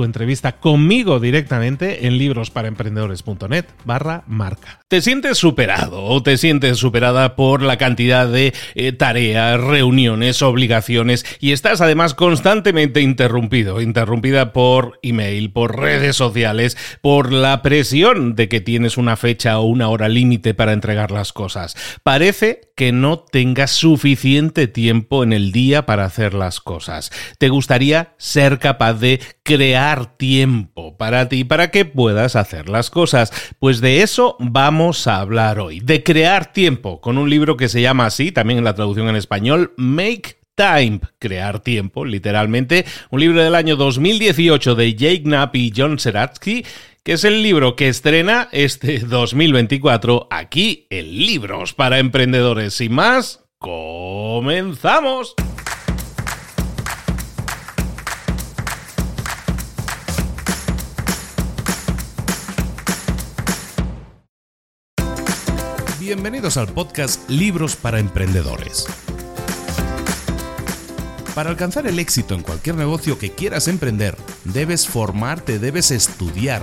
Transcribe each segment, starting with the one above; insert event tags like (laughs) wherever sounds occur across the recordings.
tu entrevista conmigo directamente en librosparaemprendedores.net barra marca. ¿Te sientes superado o te sientes superada por la cantidad de eh, tareas, reuniones, obligaciones y estás además constantemente interrumpido, interrumpida por email, por redes sociales, por la presión de que tienes una fecha o una hora límite para entregar las cosas? Parece que no tengas suficiente tiempo en el día para hacer las cosas. ¿Te gustaría ser capaz de crear tiempo para ti, para que puedas hacer las cosas. Pues de eso vamos a hablar hoy, de crear tiempo, con un libro que se llama así, también en la traducción en español, Make Time, crear tiempo, literalmente, un libro del año 2018 de Jake Knapp y John Seratsky, que es el libro que estrena este (laughs) 2024 aquí en Libros para Emprendedores. Sin más, comenzamos. Bienvenidos al podcast Libros para Emprendedores. Para alcanzar el éxito en cualquier negocio que quieras emprender, debes formarte, debes estudiar,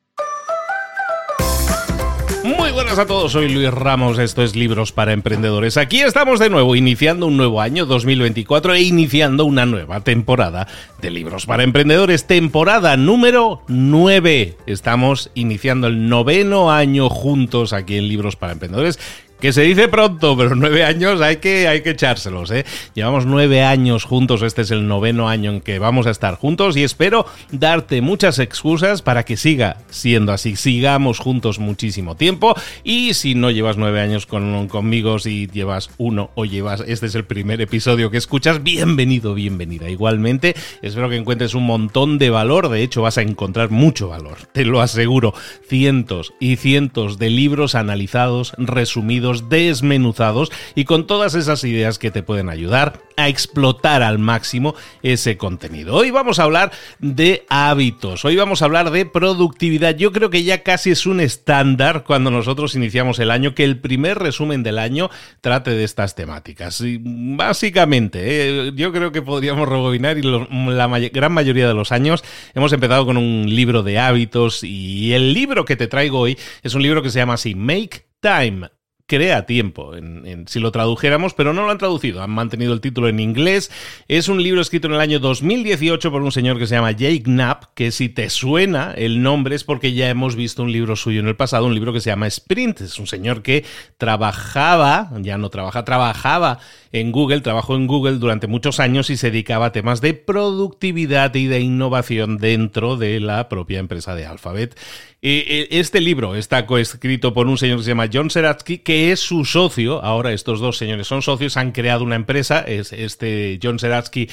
Muy buenas a todos, soy Luis Ramos, esto es Libros para Emprendedores. Aquí estamos de nuevo, iniciando un nuevo año 2024 e iniciando una nueva temporada de Libros para Emprendedores, temporada número 9. Estamos iniciando el noveno año juntos aquí en Libros para Emprendedores que se dice pronto, pero nueve años hay que, hay que echárselos, ¿eh? Llevamos nueve años juntos, este es el noveno año en que vamos a estar juntos y espero darte muchas excusas para que siga siendo así, sigamos juntos muchísimo tiempo y si no llevas nueve años con, conmigo, si llevas uno o llevas, este es el primer episodio que escuchas, bienvenido, bienvenida. Igualmente, espero que encuentres un montón de valor, de hecho vas a encontrar mucho valor, te lo aseguro, cientos y cientos de libros analizados, resumidos, desmenuzados y con todas esas ideas que te pueden ayudar a explotar al máximo ese contenido. Hoy vamos a hablar de hábitos, hoy vamos a hablar de productividad. Yo creo que ya casi es un estándar cuando nosotros iniciamos el año que el primer resumen del año trate de estas temáticas. Y básicamente, eh, yo creo que podríamos rebobinar y la gran mayoría de los años hemos empezado con un libro de hábitos y el libro que te traigo hoy es un libro que se llama así, Make Time crea tiempo, en, si lo tradujéramos, pero no lo han traducido, han mantenido el título en inglés. Es un libro escrito en el año 2018 por un señor que se llama Jake Knapp, que si te suena el nombre es porque ya hemos visto un libro suyo en el pasado, un libro que se llama Sprint. Es un señor que trabajaba, ya no trabaja, trabajaba en Google, trabajó en Google durante muchos años y se dedicaba a temas de productividad y de innovación dentro de la propia empresa de Alphabet. Este libro está coescrito por un señor que se llama John Seratsky, que es su socio. Ahora estos dos señores son socios, han creado una empresa. Es este John Seratsky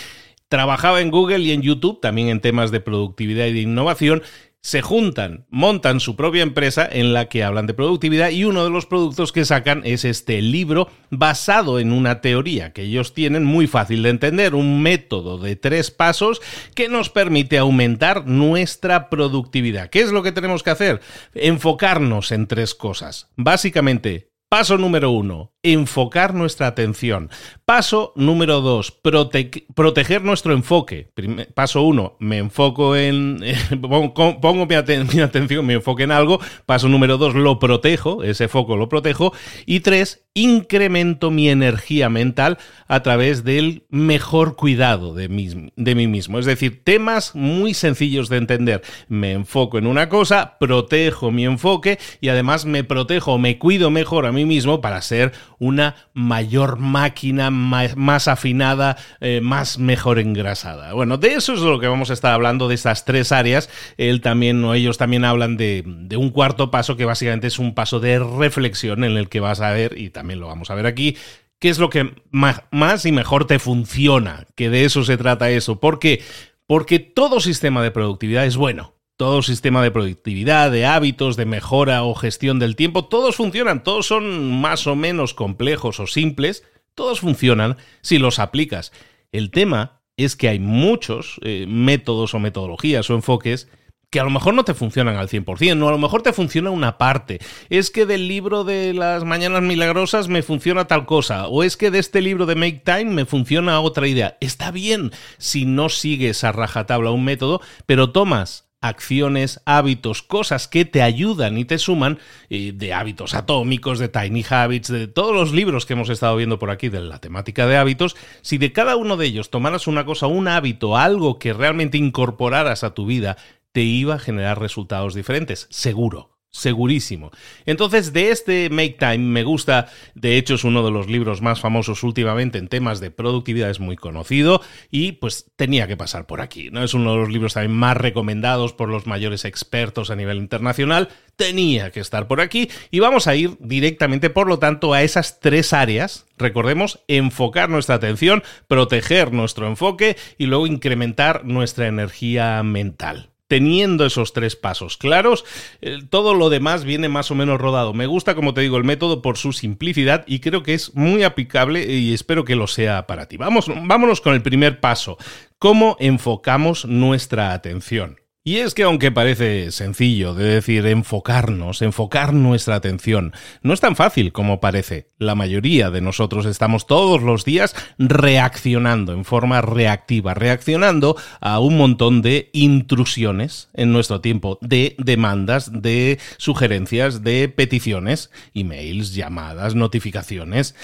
trabajaba en Google y en YouTube, también en temas de productividad y de innovación, se juntan, montan su propia empresa en la que hablan de productividad y uno de los productos que sacan es este libro basado en una teoría que ellos tienen muy fácil de entender, un método de tres pasos que nos permite aumentar nuestra productividad. ¿Qué es lo que tenemos que hacer? Enfocarnos en tres cosas. Básicamente, Paso número uno, enfocar nuestra atención. Paso número dos, proteger nuestro enfoque. paso uno, me enfoco en... (laughs) pongo mi, atención, me enfoque en algo. Paso número dos, lo protejo, ese foco lo protejo. Y tres, incremento mi energía mental a través del mejor cuidado de de mí mismo. Es decir, temas muy sencillos de entender. Me enfoco en una cosa, protejo mi enfoque y además me protejo, me cuido mejor a mí mismo para ser una mayor máquina, más, afinada, eh, más mejor engrasada. Bueno, de eso es lo que vamos a estar hablando, de estas tres áreas. Él también, o ellos también hablan de, de un cuarto paso que básicamente es un paso de reflexión en el que vas a ver, y también lo vamos a ver aquí, qué es lo que más y mejor te funciona, que de eso se trata eso. ¿Por qué? Porque todo sistema de productividad es bueno todo sistema de productividad, de hábitos, de mejora o gestión del tiempo, todos funcionan, todos son más o menos complejos o simples, todos funcionan si los aplicas. El tema es que hay muchos eh, métodos o metodologías o enfoques que a lo mejor no te funcionan al 100%, o a lo mejor te funciona una parte. Es que del libro de las mañanas milagrosas me funciona tal cosa, o es que de este libro de Make Time me funciona otra idea. Está bien si no sigues a rajatabla un método, pero tomas acciones, hábitos, cosas que te ayudan y te suman, de hábitos atómicos, de Tiny Habits, de todos los libros que hemos estado viendo por aquí de la temática de hábitos, si de cada uno de ellos tomaras una cosa, un hábito, algo que realmente incorporaras a tu vida, te iba a generar resultados diferentes, seguro segurísimo. Entonces, de este Make Time me gusta, de hecho es uno de los libros más famosos últimamente en temas de productividad, es muy conocido y pues tenía que pasar por aquí, ¿no? Es uno de los libros también más recomendados por los mayores expertos a nivel internacional, tenía que estar por aquí y vamos a ir directamente, por lo tanto, a esas tres áreas. Recordemos, enfocar nuestra atención, proteger nuestro enfoque y luego incrementar nuestra energía mental teniendo esos tres pasos claros, eh, todo lo demás viene más o menos rodado. Me gusta, como te digo, el método por su simplicidad y creo que es muy aplicable y espero que lo sea para ti. Vamos, vámonos con el primer paso. ¿Cómo enfocamos nuestra atención? Y es que aunque parece sencillo de decir enfocarnos, enfocar nuestra atención, no es tan fácil como parece. La mayoría de nosotros estamos todos los días reaccionando en forma reactiva, reaccionando a un montón de intrusiones en nuestro tiempo, de demandas, de sugerencias, de peticiones, emails, llamadas, notificaciones,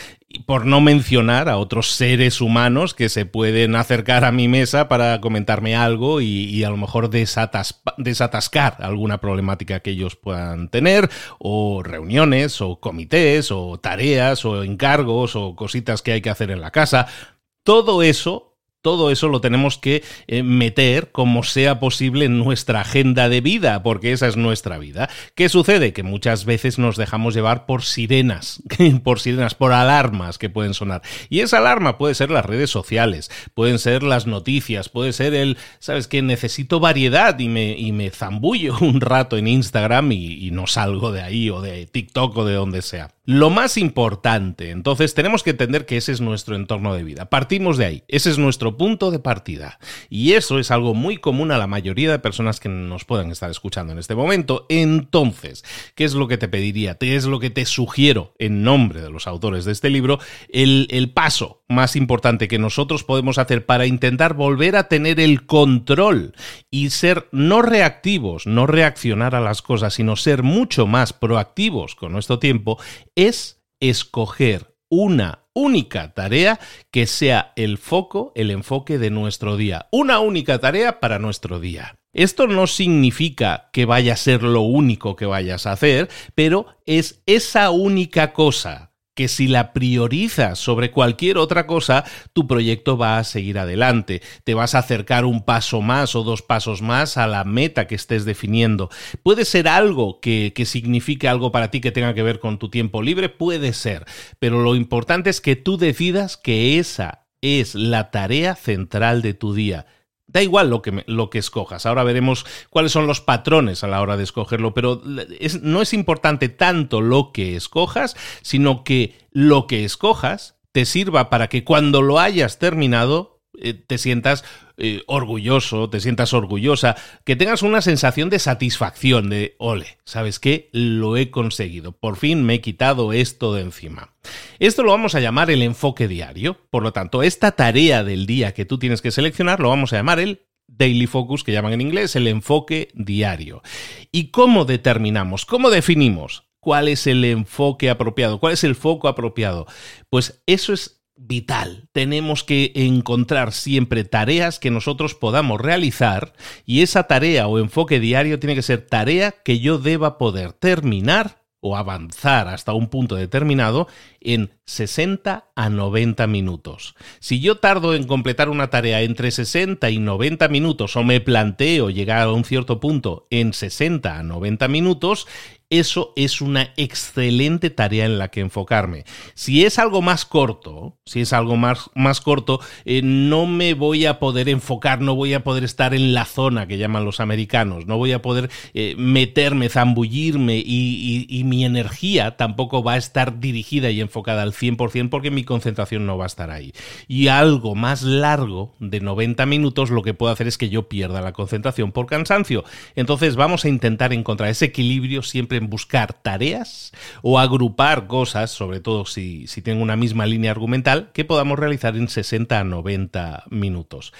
por no mencionar a otros seres humanos que se pueden acercar a mi mesa para comentarme algo y, a lo mejor desatascar alguna problemática que ellos puedan tener, o reuniones, o comités, o tareas, o encargos, o cositas que hay que hacer en la casa. Todo eso todo eso lo tenemos que eh, meter como sea posible en nuestra agenda de vida, porque esa es nuestra vida. ¿Qué sucede? Que muchas veces nos dejamos llevar por sirenas, (laughs) por sirenas, por alarmas que pueden sonar. Y esa alarma puede ser las redes sociales, pueden ser las noticias, puede ser el, ¿sabes que Necesito variedad y me, y me zambullo (laughs) un rato en Instagram y, y no salgo de ahí o de TikTok o de donde sea. Lo más importante. Entonces tenemos que entender que ese es nuestro entorno de vida. Partimos de ahí, ese es nuestro punto de partida. Y eso es algo muy común a la mayoría de personas que nos puedan estar escuchando en este momento. Entonces, ¿qué es lo que te pediría? ¿Qué es lo que te sugiero en nombre de los autores de este libro? El, el paso más importante que nosotros podemos hacer para intentar volver a tener el control y ser no reactivos, no reaccionar a las cosas, sino ser mucho más proactivos con nuestro tiempo, es escoger una única tarea que sea el foco, el enfoque de nuestro día. Una única tarea para nuestro día. Esto no significa que vaya a ser lo único que vayas a hacer, pero es esa única cosa que si la priorizas sobre cualquier otra cosa, tu proyecto va a seguir adelante. Te vas a acercar un paso más o dos pasos más a la meta que estés definiendo. Puede ser algo que, que signifique algo para ti que tenga que ver con tu tiempo libre, puede ser, pero lo importante es que tú decidas que esa es la tarea central de tu día. Da igual lo que, lo que escojas. Ahora veremos cuáles son los patrones a la hora de escogerlo, pero no es importante tanto lo que escojas, sino que lo que escojas te sirva para que cuando lo hayas terminado eh, te sientas eh, orgulloso, te sientas orgullosa, que tengas una sensación de satisfacción, de, ole, ¿sabes qué? Lo he conseguido, por fin me he quitado esto de encima. Esto lo vamos a llamar el enfoque diario, por lo tanto, esta tarea del día que tú tienes que seleccionar lo vamos a llamar el Daily Focus, que llaman en inglés el enfoque diario. ¿Y cómo determinamos, cómo definimos cuál es el enfoque apropiado, cuál es el foco apropiado? Pues eso es vital. Tenemos que encontrar siempre tareas que nosotros podamos realizar y esa tarea o enfoque diario tiene que ser tarea que yo deba poder terminar o avanzar hasta un punto determinado en 60 a 90 minutos. Si yo tardo en completar una tarea entre 60 y 90 minutos o me planteo llegar a un cierto punto en 60 a 90 minutos, eso es una excelente tarea en la que enfocarme. Si es algo más corto, si es algo más, más corto, eh, no me voy a poder enfocar, no voy a poder estar en la zona que llaman los americanos, no voy a poder eh, meterme, zambullirme y, y, mi energía tampoco va a estar dirigida y enfocada al 100% porque mi concentración no va a estar ahí. Y algo más largo de 90 minutos lo que puedo hacer es que yo pierda la concentración por cansancio. Entonces vamos a intentar encontrar ese equilibrio siempre en buscar tareas o agrupar cosas, sobre todo si, si tengo una misma línea argumental, que podamos realizar en 60 a 90 minutos.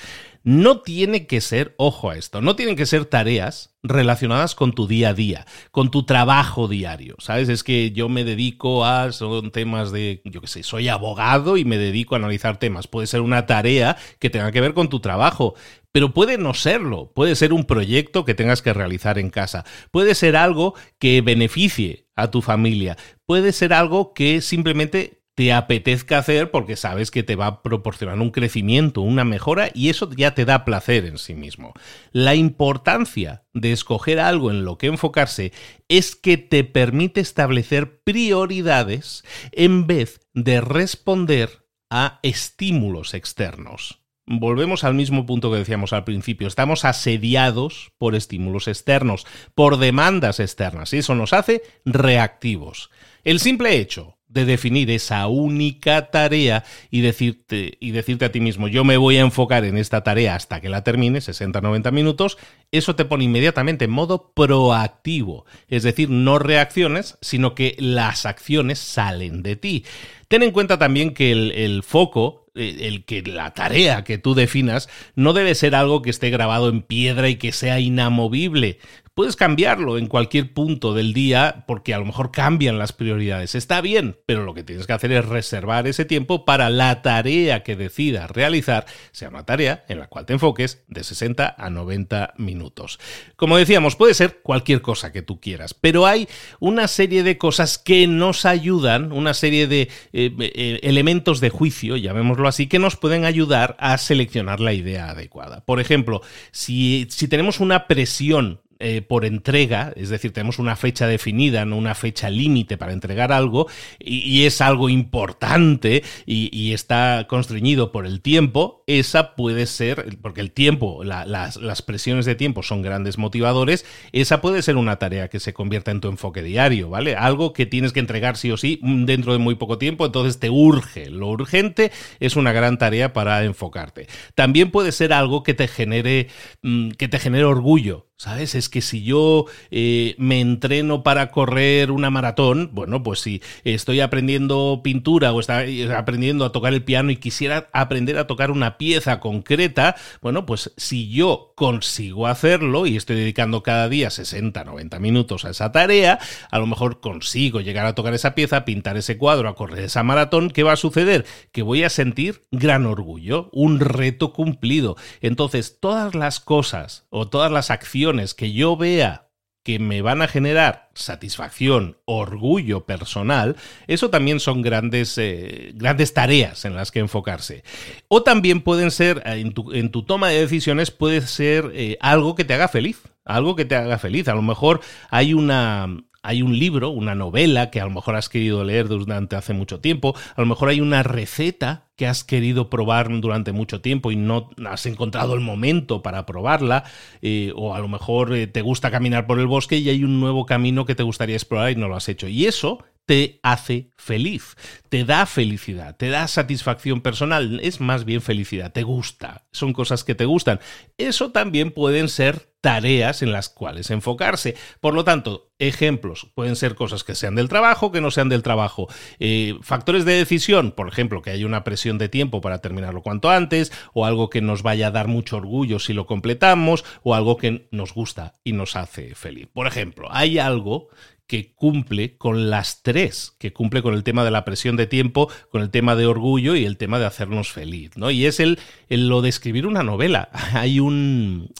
No tiene que ser, ojo a esto, no tienen que ser tareas relacionadas con tu día a día, con tu trabajo diario, ¿sabes? Es que yo me dedico a, son temas de, yo qué sé, soy abogado y me dedico a analizar temas. Puede ser una tarea que tenga que ver con tu trabajo, pero puede no serlo, puede ser un proyecto que tengas que realizar en casa, puede ser algo que beneficie a tu familia, puede ser algo que simplemente te apetezca hacer porque sabes que te va a proporcionar un crecimiento, una mejora y eso ya te da placer en sí mismo. La importancia de escoger algo en lo que enfocarse es que te permite establecer prioridades en vez de responder a estímulos externos. Volvemos al mismo punto que decíamos al principio. Estamos asediados por estímulos externos, por demandas externas, y eso nos hace reactivos. El simple hecho de definir esa única tarea y decirte, y decirte a ti mismo, yo me voy a enfocar en esta tarea hasta que la termine, 60-90 minutos, eso te pone inmediatamente en modo proactivo. Es decir, no reacciones, sino que las acciones salen de ti. Ten en cuenta también que el, foco eh, el que la tarea que tú definas no debe ser algo que esté grabado en piedra y que sea inamovible. Puedes cambiarlo en cualquier punto del día porque a lo mejor cambian las prioridades. Está bien, pero lo que tienes que hacer es reservar ese tiempo para la tarea que decidas realizar, sea una tarea en la cual te enfoques de 60 a 90 minutos. Como decíamos, puede ser cualquier cosa que tú quieras, pero hay una serie de cosas que nos ayudan, una serie de eh, eh, elementos de juicio, llamémoslo así, que nos pueden ayudar a seleccionar la idea adecuada. Por ejemplo, si, si tenemos una presión eh, por entrega, es decir, tenemos una fecha definida, no una fecha límite para entregar algo, y, es algo importante y, está constreñido por el tiempo, esa puede ser, porque el tiempo, las, las, presiones de tiempo son grandes motivadores, esa puede ser una tarea que se convierta en tu enfoque diario, ¿vale? Algo que tienes que entregar sí o sí dentro de muy poco tiempo, entonces te urge. Lo urgente es una gran tarea para enfocarte. También puede ser algo que te genere, mm, que te genere orgullo. ¿Sabes? Es que si yo eh, me entreno para correr una maratón, bueno, pues si estoy aprendiendo pintura o estoy aprendiendo a tocar el piano y quisiera aprender a tocar una pieza concreta, bueno, pues si yo consigo hacerlo y estoy dedicando cada día 60, 90 minutos a esa tarea, a lo mejor consigo llegar a tocar esa pieza, pintar ese cuadro, a correr esa maratón, ¿qué va a suceder? Que voy a sentir gran orgullo, un reto cumplido. Entonces, todas las cosas o todas las acciones que yo vea que me van a generar satisfacción, orgullo personal, eso también son grandes, eh, grandes tareas en las que enfocarse. O también pueden ser, eh, en tu, en tu toma de decisiones, puede ser eh, algo que te haga feliz, algo que te haga feliz. A lo mejor hay una, hay un libro, una novela que a lo mejor has querido leer durante hace mucho tiempo, a lo mejor hay una receta que has querido probar durante mucho tiempo y no has encontrado el momento para probarla, eh, o a lo mejor eh, te gusta caminar por el bosque y hay un nuevo camino que te gustaría explorar y no lo has hecho. Y eso te hace feliz, te da felicidad, te da satisfacción personal, es más bien felicidad, te gusta, son cosas que te gustan. Eso también pueden ser tareas en las cuales enfocarse. Por lo tanto, ejemplos pueden ser cosas que sean del trabajo, que no sean del trabajo. Eh, factores de decisión, por ejemplo, que haya una presión de tiempo para terminarlo cuanto antes, o algo que nos vaya a dar mucho orgullo si lo completamos, o algo que nos gusta y nos hace feliz. Por ejemplo, hay algo que cumple con las tres, que cumple con el tema de la presión de tiempo, con el tema de orgullo y el tema de hacernos feliz, ¿no? Y es el, el lo de escribir una novela. (laughs) Hay un,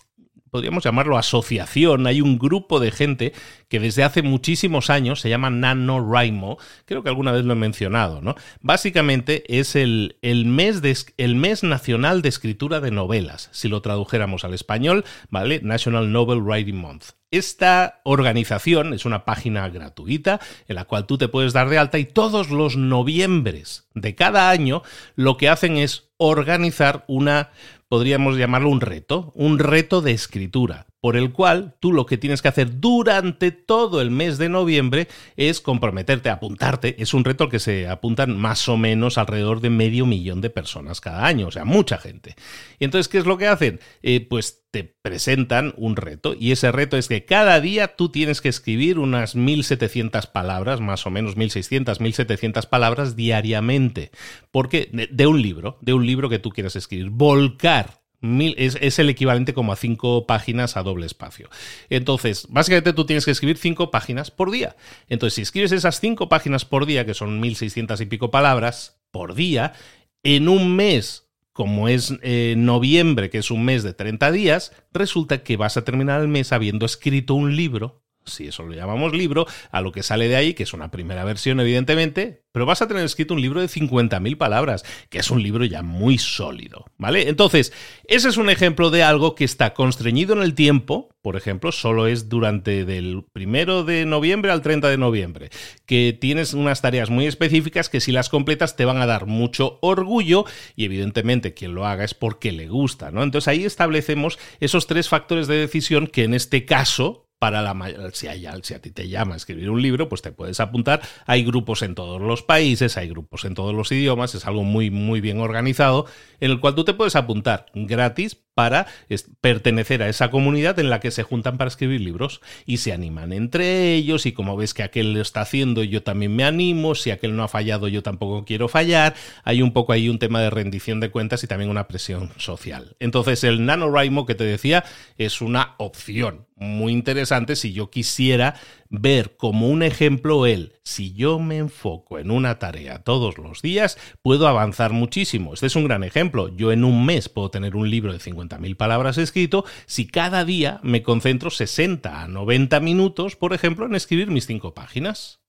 podríamos llamarlo asociación, hay un grupo de gente que desde hace muchísimos años se llama NaNoWriMo, creo que alguna vez lo he mencionado, ¿no? Básicamente es el, el, mes de, el mes nacional de escritura de novelas, si lo tradujéramos al español, ¿vale? National Novel Writing Month. Esta organización es una página gratuita en la cual tú te puedes dar de alta y todos los noviembres de cada año lo que hacen es organizar una podríamos llamarlo un reto, un reto de escritura, por el cual tú lo que tienes que hacer durante todo el mes de noviembre es comprometerte, apuntarte. Es un reto al que se apuntan más o menos alrededor de medio millón de personas cada año, o sea, mucha gente. Y entonces, ¿qué es lo que hacen? Eh, pues te presentan un reto y ese reto es que cada día tú tienes que escribir unas 1700 palabras, más o menos 1600, 1700 palabras diariamente, porque de un libro, de un libro que tú quieras escribir, volcar es, el equivalente como a cinco páginas a doble espacio. Entonces, básicamente tú tienes que escribir cinco páginas por día. Entonces, si escribes esas cinco páginas por día, que son 1600 y pico palabras por día, en un mes, como es eh, noviembre, que es un mes de 30 días, resulta que vas a terminar el mes habiendo escrito un libro si eso lo llamamos libro, a lo que sale de ahí, que es una primera versión, evidentemente, pero vas a tener escrito un libro de 50.000 palabras, que es un libro ya muy sólido, ¿vale? Entonces, ese es un ejemplo de algo que está constreñido en el tiempo, por ejemplo, solo es durante del primero de noviembre al 30 de noviembre, que tienes unas tareas muy específicas que si las completas te van a dar mucho orgullo y evidentemente quien lo haga es porque le gusta, ¿no? Entonces ahí establecemos esos tres factores de decisión que en este caso para la si, hay, si a ti te llama a escribir un libro, pues te puedes apuntar. Hay grupos en todos los países, hay grupos en todos los idiomas, es algo muy, muy bien organizado, en el cual tú te puedes apuntar gratis para pertenecer a esa comunidad en la que se juntan para escribir libros y se animan entre ellos y como ves que aquel lo está haciendo yo también me animo, si aquel no ha fallado yo tampoco quiero fallar, hay un poco ahí un tema de rendición de cuentas y también una presión social. Entonces el NaNoWriMo que te decía es una opción muy interesante si yo quisiera ver como un ejemplo el, si yo me enfoco en una tarea todos los días, puedo avanzar muchísimo. Este es un gran ejemplo. Yo en un mes puedo tener un libro de 50.000 palabras escrito si cada día me concentro 60 a 90 minutos, por ejemplo, en escribir mis cinco páginas.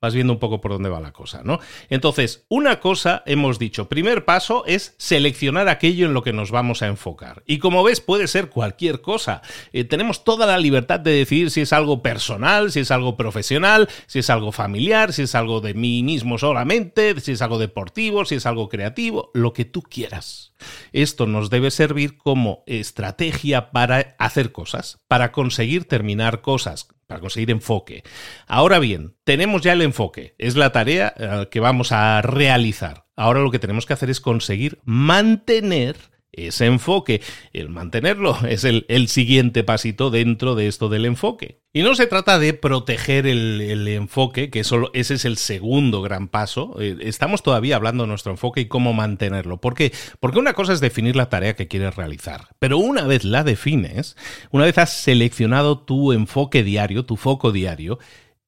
Vas viendo un poco por dónde va la cosa, ¿no? Entonces, una cosa hemos dicho, primer paso es seleccionar aquello en lo que nos vamos a enfocar. Y como ves, puede ser cualquier cosa. Eh, tenemos toda la libertad de decidir si es algo personal, si es algo profesional, si es algo familiar, si es algo de mí mismo solamente, si es algo deportivo, si es algo creativo, lo que tú quieras. Esto nos debe servir como estrategia para hacer cosas, para conseguir terminar cosas, para conseguir enfoque. Ahora bien, tenemos ya el enfoque, es la tarea eh, que vamos a realizar. Ahora lo que tenemos que hacer es conseguir mantener ese enfoque. El mantenerlo (laughs) es el, siguiente pasito dentro de esto del enfoque. Y no se trata de proteger el, enfoque, que solo, ese es el segundo gran paso. Eh, estamos todavía hablando de nuestro enfoque y cómo mantenerlo. ¿Por qué? Porque una cosa es definir la tarea que quieres realizar. Pero una vez la defines, una vez has seleccionado tu enfoque diario, tu foco diario,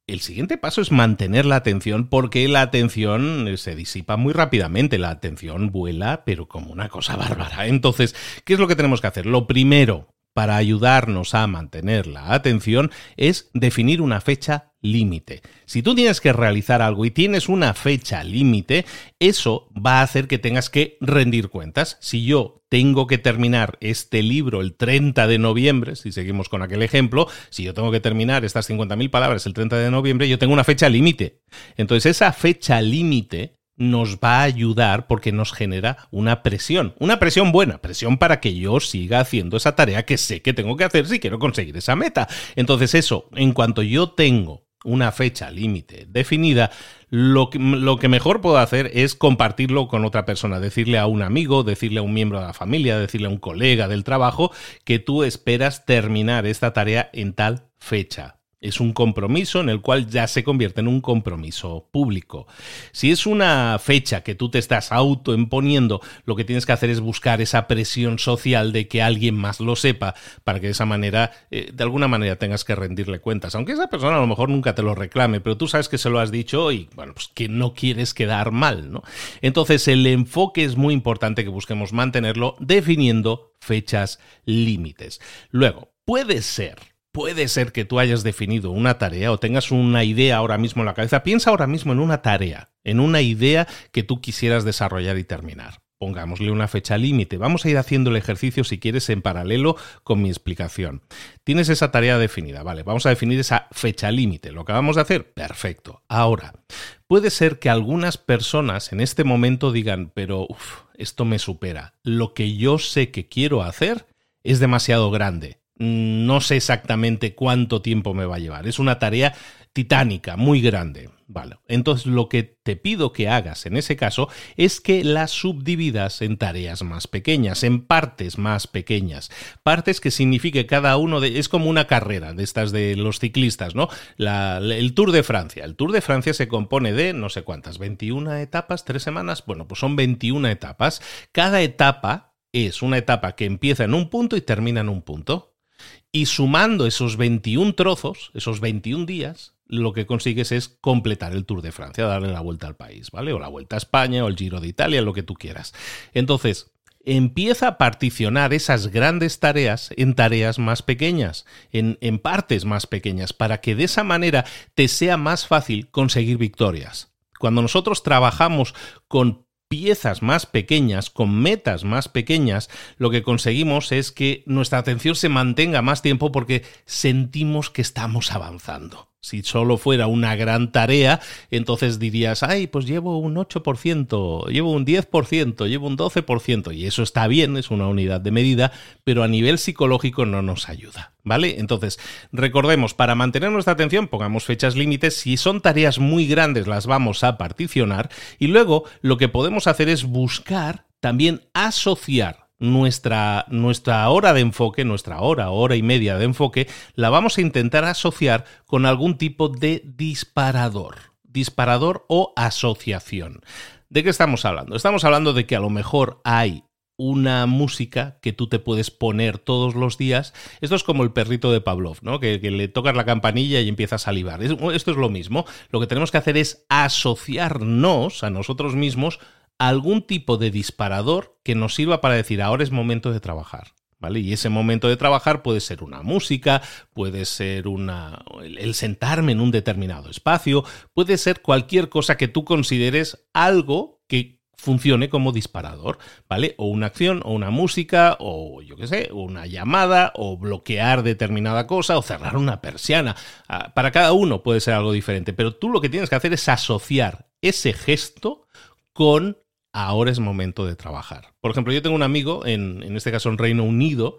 el siguiente paso es mantener la atención porque la atención eh, se disipa muy rápidamente, la atención vuela, pero como una cosa bárbara. Entonces, ¿qué es lo que tenemos que hacer? Lo primero, para ayudarnos a mantener la atención es definir una fecha límite. Si tú tienes que realizar algo y tienes una fecha límite, eso va a hacer que tengas que rendir cuentas. Si yo tengo que terminar este libro el 30 de noviembre, si seguimos con aquel ejemplo, si yo tengo que terminar estas 50.000 palabras el 30 de noviembre, yo tengo una fecha límite. Entonces esa fecha límite nos va a ayudar porque nos genera una presión, una presión buena, presión para que yo siga haciendo esa tarea que sé que tengo que hacer si quiero conseguir esa meta. Entonces eso, en cuanto yo tengo una fecha límite definida, lo que, lo que, mejor puedo hacer es compartirlo con otra persona, decirle a un amigo, decirle a un miembro de la familia, decirle a un colega del trabajo que tú esperas terminar esta tarea en tal fecha. Es un compromiso en el cual ya se convierte en un compromiso público. Si es una fecha que tú te estás autoimponiendo, lo que tienes que hacer es buscar esa presión social de que alguien más lo sepa para que de esa manera, eh, de alguna manera, tengas que rendirle cuentas. Aunque esa persona a lo mejor nunca te lo reclame, pero tú sabes que se lo has dicho y, bueno, pues que no quieres quedar mal, ¿no? Entonces, el enfoque es muy importante que busquemos mantenerlo definiendo fechas límites. Luego, puede ser Puede ser que tú hayas definido una tarea o tengas una idea ahora mismo en la cabeza. Piensa ahora mismo en una tarea, en una idea que tú quisieras desarrollar y terminar. Pongámosle una fecha límite. Vamos a ir haciendo el ejercicio si quieres en paralelo con mi explicación. Tienes esa tarea definida, vale, vamos a definir esa fecha límite. ¿Lo acabamos de hacer? Perfecto. Ahora, puede ser que algunas personas en este momento digan, pero esto me supera. Lo que yo sé que quiero hacer es demasiado grande no sé exactamente cuánto tiempo me va a llevar. Es una tarea titánica, muy grande. Vale. Entonces lo que te pido que hagas en ese caso es que la subdividas en tareas más pequeñas, en partes más pequeñas. Partes que signifique cada uno de... Es como una carrera de estas de los ciclistas, ¿no? el Tour de Francia. El Tour de Francia se compone de no sé cuántas, 21 etapas, tres semanas. Bueno, pues son 21 etapas. Cada etapa es una etapa que empieza en un punto y termina en un punto. Y sumando esos 21 trozos, esos 21 días, lo que consigues es completar el Tour de Francia, darle la vuelta al país, ¿vale? O la vuelta a España, o el Giro de Italia, lo que tú quieras. Entonces, empieza a particionar esas grandes tareas en tareas más pequeñas, en, en, partes más pequeñas, para que de esa manera te sea más fácil conseguir victorias. Cuando nosotros trabajamos con piezas más pequeñas, con metas más pequeñas, lo que conseguimos es que nuestra atención se mantenga más tiempo porque sentimos que estamos avanzando. Si solo fuera una gran tarea, entonces dirías, ay, pues llevo un 8%, llevo un 10%, llevo un 12%, y eso está bien, es una unidad de medida, pero a nivel psicológico no nos ayuda, ¿vale? Entonces, recordemos, para mantener nuestra atención, pongamos fechas límites, si son tareas muy grandes las vamos a particionar, y luego lo que podemos hacer es buscar también asociar nuestra, nuestra hora de enfoque, nuestra hora, hora y media de enfoque, la vamos a intentar asociar con algún tipo de disparador, disparador o asociación. ¿De qué estamos hablando? Estamos hablando de que a lo mejor hay una música que tú te puedes poner todos los días. Esto es como el perrito de Pavlov, ¿no? Que, que, le tocas la campanilla y empieza a salivar. Esto es lo mismo. Lo que tenemos que hacer es asociarnos a nosotros mismos algún tipo de disparador que nos sirva para decir ahora es momento de trabajar. ¿Vale? Y ese momento de trabajar puede ser una música, puede ser una, el, sentarme en un determinado espacio, puede ser cualquier cosa que tú consideres algo que funcione como disparador, ¿vale? O una acción, o una música, o yo qué sé, una llamada, o bloquear determinada cosa, o cerrar una persiana. Ah, para cada uno puede ser algo diferente, pero tú lo que tienes que hacer es asociar ese gesto con ahora es momento de trabajar. Por ejemplo, yo tengo un amigo, en, en este caso en Reino Unido,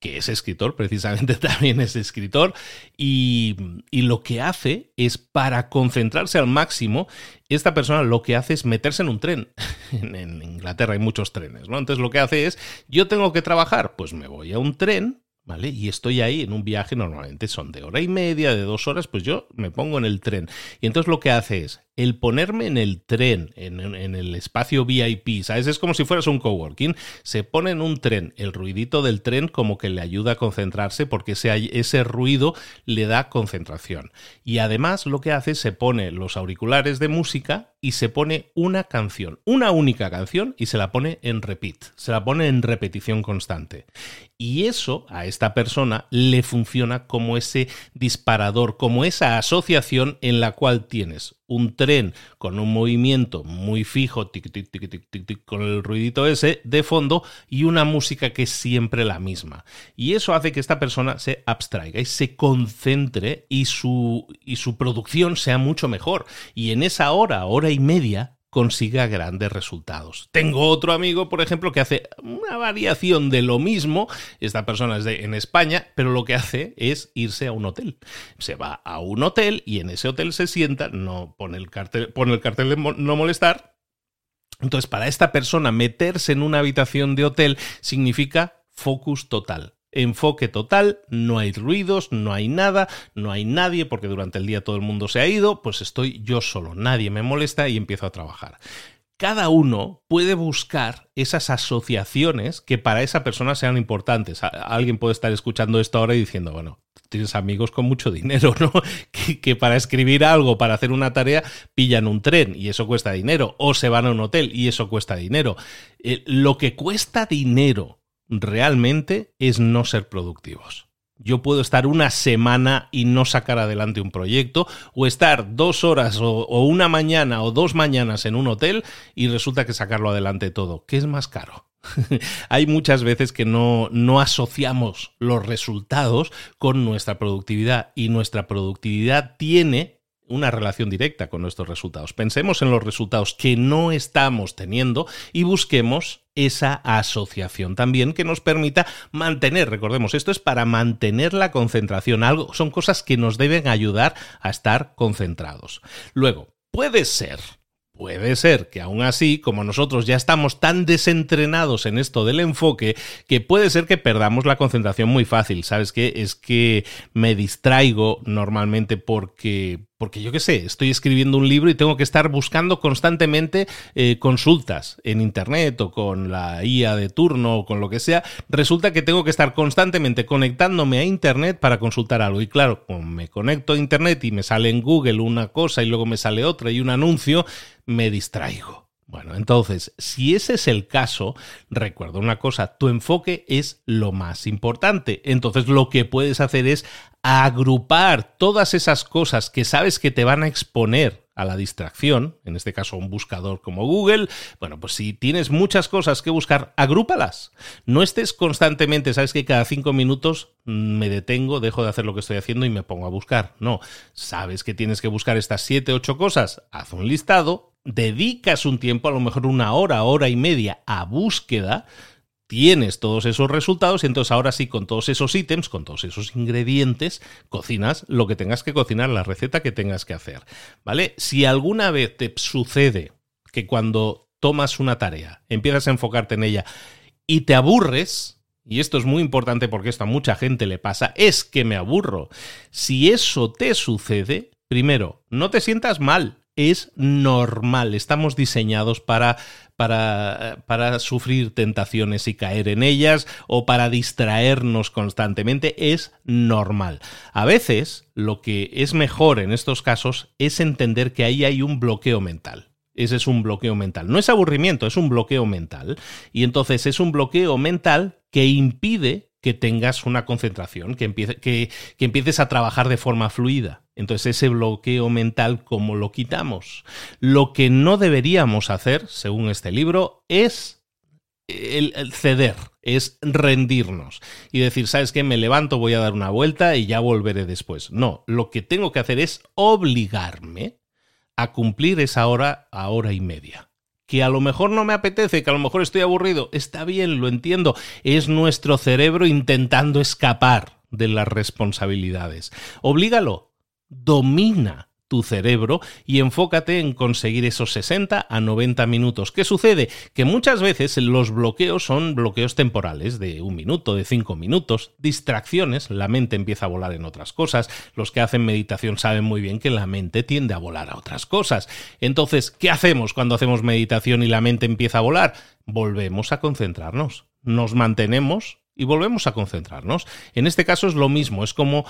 que es escritor, precisamente (laughs) también es escritor, y, y, lo que hace es para concentrarse al máximo, esta persona lo que hace es meterse en un tren. (laughs) En, en Inglaterra hay muchos trenes, ¿no? Entonces lo que hace es, yo tengo que trabajar, pues me voy a un tren, ¿vale? Y estoy ahí en un viaje, normalmente son de hora y media, de dos horas, pues yo me pongo en el tren. Y entonces lo que hace es, el ponerme en el tren, en, el espacio VIP, ¿sabes? Es como si fueras un coworking, se pone en un tren, el ruidito del tren como que le ayuda a concentrarse porque ese, ese ruido le da concentración. Y además lo que hace es se pone los auriculares de música y se pone una canción, una única canción y se la pone en repeat, se la pone en repetición constante. Y eso a esta persona le funciona como ese disparador, como esa asociación en la cual tienes un tren con un movimiento muy fijo, tic, tic, tic, tic, tic, tic, con el ruidito ese de fondo y una música que es siempre la misma. Y eso hace que esta persona se abstraiga y se concentre y su, y su producción sea mucho mejor. Y en esa hora, hora y media, consiga grandes resultados. Tengo otro amigo, por ejemplo, que hace una variación de lo mismo. Esta persona es de, en España, pero lo que hace es irse a un hotel. Se va a un hotel y en ese hotel se sienta, no pone el cartel, pone el cartel de no molestar. Entonces, para esta persona, meterse en una habitación de hotel significa focus total enfoque total, no hay ruidos, no hay nada, no hay nadie porque durante el día todo el mundo se ha ido, pues estoy yo solo, nadie me molesta y empiezo a trabajar. Cada uno puede buscar esas asociaciones que para esa persona sean importantes. Alguien puede estar escuchando esto ahora y diciendo, bueno, tienes amigos con mucho dinero, ¿no? (laughs) Que, para escribir algo, para hacer una tarea, pillan un tren y eso cuesta dinero, o se van a un hotel y eso cuesta dinero. Eh, lo que cuesta dinero realmente es no ser productivos. Yo puedo estar una semana y no sacar adelante un proyecto, o estar dos horas o, una mañana o dos mañanas en un hotel y resulta que sacarlo adelante todo. ¿Qué es más caro? (laughs) Hay muchas veces que no, no asociamos los resultados con nuestra productividad y nuestra productividad tiene una relación directa con nuestros resultados. Pensemos en los resultados que no estamos teniendo y busquemos esa asociación también que nos permita mantener, recordemos, esto es para mantener la concentración, algo son cosas que nos deben ayudar a estar concentrados. Luego, puede ser Puede ser que aún así, como nosotros ya estamos tan desentrenados en esto del enfoque, que puede ser que perdamos la concentración muy fácil. ¿Sabes qué? Es que me distraigo normalmente porque, porque yo qué sé, estoy escribiendo un libro y tengo que estar buscando constantemente eh, consultas en Internet o con la IA de turno o con lo que sea. Resulta que tengo que estar constantemente conectándome a Internet para consultar algo. Y claro, como me conecto a Internet y me sale en Google una cosa y luego me sale otra y un anuncio, me distraigo. Bueno, entonces, si ese es el caso, recuerda una cosa, tu enfoque es lo más importante. Entonces, lo que puedes hacer es agrupar todas esas cosas que sabes que te van a exponer a la distracción, en este caso un buscador como Google, bueno, pues si tienes muchas cosas que buscar, agrúpalas. No estés constantemente, sabes que cada cinco minutos me detengo, dejo de hacer lo que estoy haciendo y me pongo a buscar. No, sabes que tienes que buscar estas siete, ocho cosas, haz un listado, dedicas un tiempo, a lo mejor una hora, hora y media a búsqueda, tienes todos esos resultados y entonces ahora sí con todos esos ítems, con todos esos ingredientes, cocinas lo que tengas que cocinar, la receta que tengas que hacer, ¿vale? Si alguna vez te sucede que cuando tomas una tarea, empiezas a enfocarte en ella y te aburres, y esto es muy importante porque esto a mucha gente le pasa, es que me aburro. Si eso te sucede, primero, no te sientas mal, es normal. Estamos diseñados para, para, para, sufrir tentaciones y caer en ellas o para distraernos constantemente. Es normal. A veces lo que es mejor en estos casos es entender que ahí hay un bloqueo mental. Ese es un bloqueo mental. No es aburrimiento, es un bloqueo mental. Y entonces es un bloqueo mental que impide que tengas una concentración, que, que, que, empieces a trabajar de forma fluida. Entonces ese bloqueo mental, ¿cómo lo quitamos? Lo que no deberíamos hacer, según este libro, es el, ceder, es rendirnos y decir, ¿sabes qué? Me levanto, voy a dar una vuelta y ya volveré después. No, lo que tengo que hacer es obligarme a cumplir esa hora a hora y media. Que a lo mejor no me apetece, que a lo mejor estoy aburrido, está bien, lo entiendo. Es nuestro cerebro intentando escapar de las responsabilidades. Oblígalo, domina tu cerebro y enfócate en conseguir esos 60 a 90 minutos. ¿Qué sucede? Que muchas veces los bloqueos son bloqueos temporales de un minuto, de cinco minutos, distracciones, la mente empieza a volar en otras cosas, los que hacen meditación saben muy bien que la mente tiende a volar a otras cosas. Entonces, ¿qué hacemos cuando hacemos meditación y la mente empieza a volar? Volvemos a concentrarnos. Nos mantenemos y volvemos a concentrarnos. En este caso es lo mismo, es como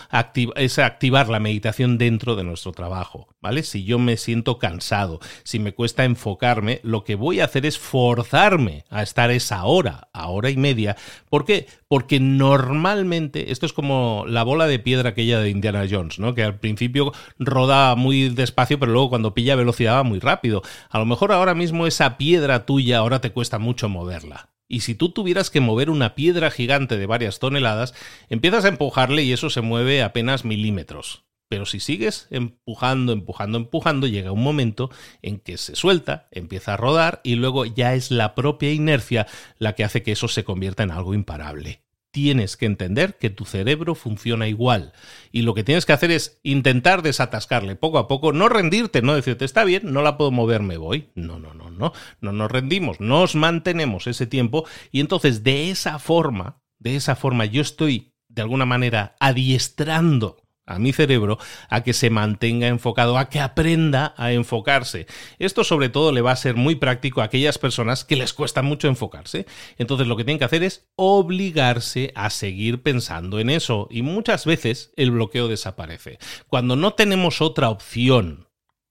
es activar la meditación dentro de nuestro trabajo, ¿vale? Si yo me siento cansado, si me cuesta enfocarme, lo que voy a hacer es forzarme a estar esa hora, a hora y media. ¿Por qué? Porque normalmente, esto es como la bola de piedra aquella de Indiana Jones, ¿no? Que al principio roda muy despacio, pero luego cuando pilla velocidad va muy rápido. A lo mejor ahora mismo esa piedra tuya ahora te cuesta mucho moverla. Y si tú tuvieras que mover una piedra gigante de varias toneladas, empiezas a empujarle y eso se mueve apenas milímetros. Pero si sigues empujando, empujando, empujando, llega un momento en que se suelta, empieza a rodar y luego ya es la propia inercia la que hace que eso se convierta en algo imparable tienes que entender que tu cerebro funciona igual. Y lo que tienes que hacer es intentar desatascarle poco a poco, no rendirte, no decirte, está bien, no la puedo mover, me voy. No, no, no, no, no nos rendimos, nos mantenemos ese tiempo y entonces de esa forma, de esa forma yo estoy de alguna manera adiestrando a mi cerebro a que se mantenga enfocado, a que aprenda a enfocarse. Esto sobre todo le va a ser muy práctico a aquellas personas que les cuesta mucho enfocarse. Entonces lo que tienen que hacer es obligarse a seguir pensando en eso y muchas veces el bloqueo desaparece. Cuando no tenemos otra opción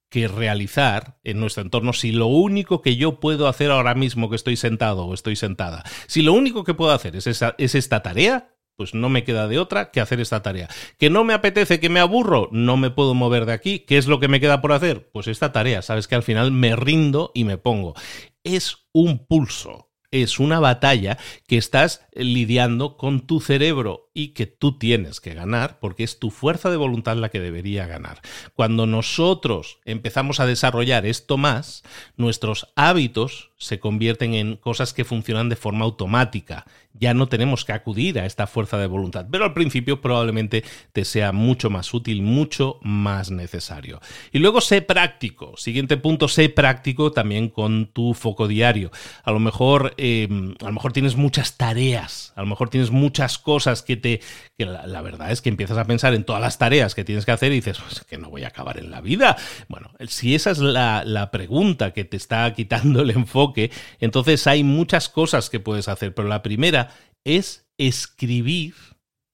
que realizar en nuestro entorno si lo único que yo puedo hacer ahora mismo que estoy sentado o estoy sentada, si lo único que puedo hacer es, es esta tarea, pues no me queda de otra que hacer esta tarea. ¿Que no me apetece, que me aburro? No me puedo mover de aquí. ¿Qué es lo que me queda por hacer? Pues esta tarea. Sabes que al final me rindo y me pongo. Es un pulso es una batalla que estás lidiando con tu cerebro y que tú tienes que ganar porque es tu fuerza de voluntad la que debería ganar. Cuando nosotros empezamos a desarrollar esto más, nuestros hábitos se convierten en cosas que funcionan de forma automática. Ya no tenemos que acudir a esta fuerza de voluntad, pero al principio probablemente te sea mucho más útil, mucho más necesario. Y luego sé práctico. Siguiente punto, sé práctico también con tu foco diario. A lo mejor Em, a lo mejor tienes muchas tareas, a lo mejor tienes muchas cosas que te... que la, verdad es que empiezas a pensar en todas las tareas que tienes que hacer y dices, pues que no voy a acabar en la vida. Bueno, si esa es la, la pregunta que te está quitando el enfoque, entonces hay muchas cosas que puedes hacer, pero la primera es escribir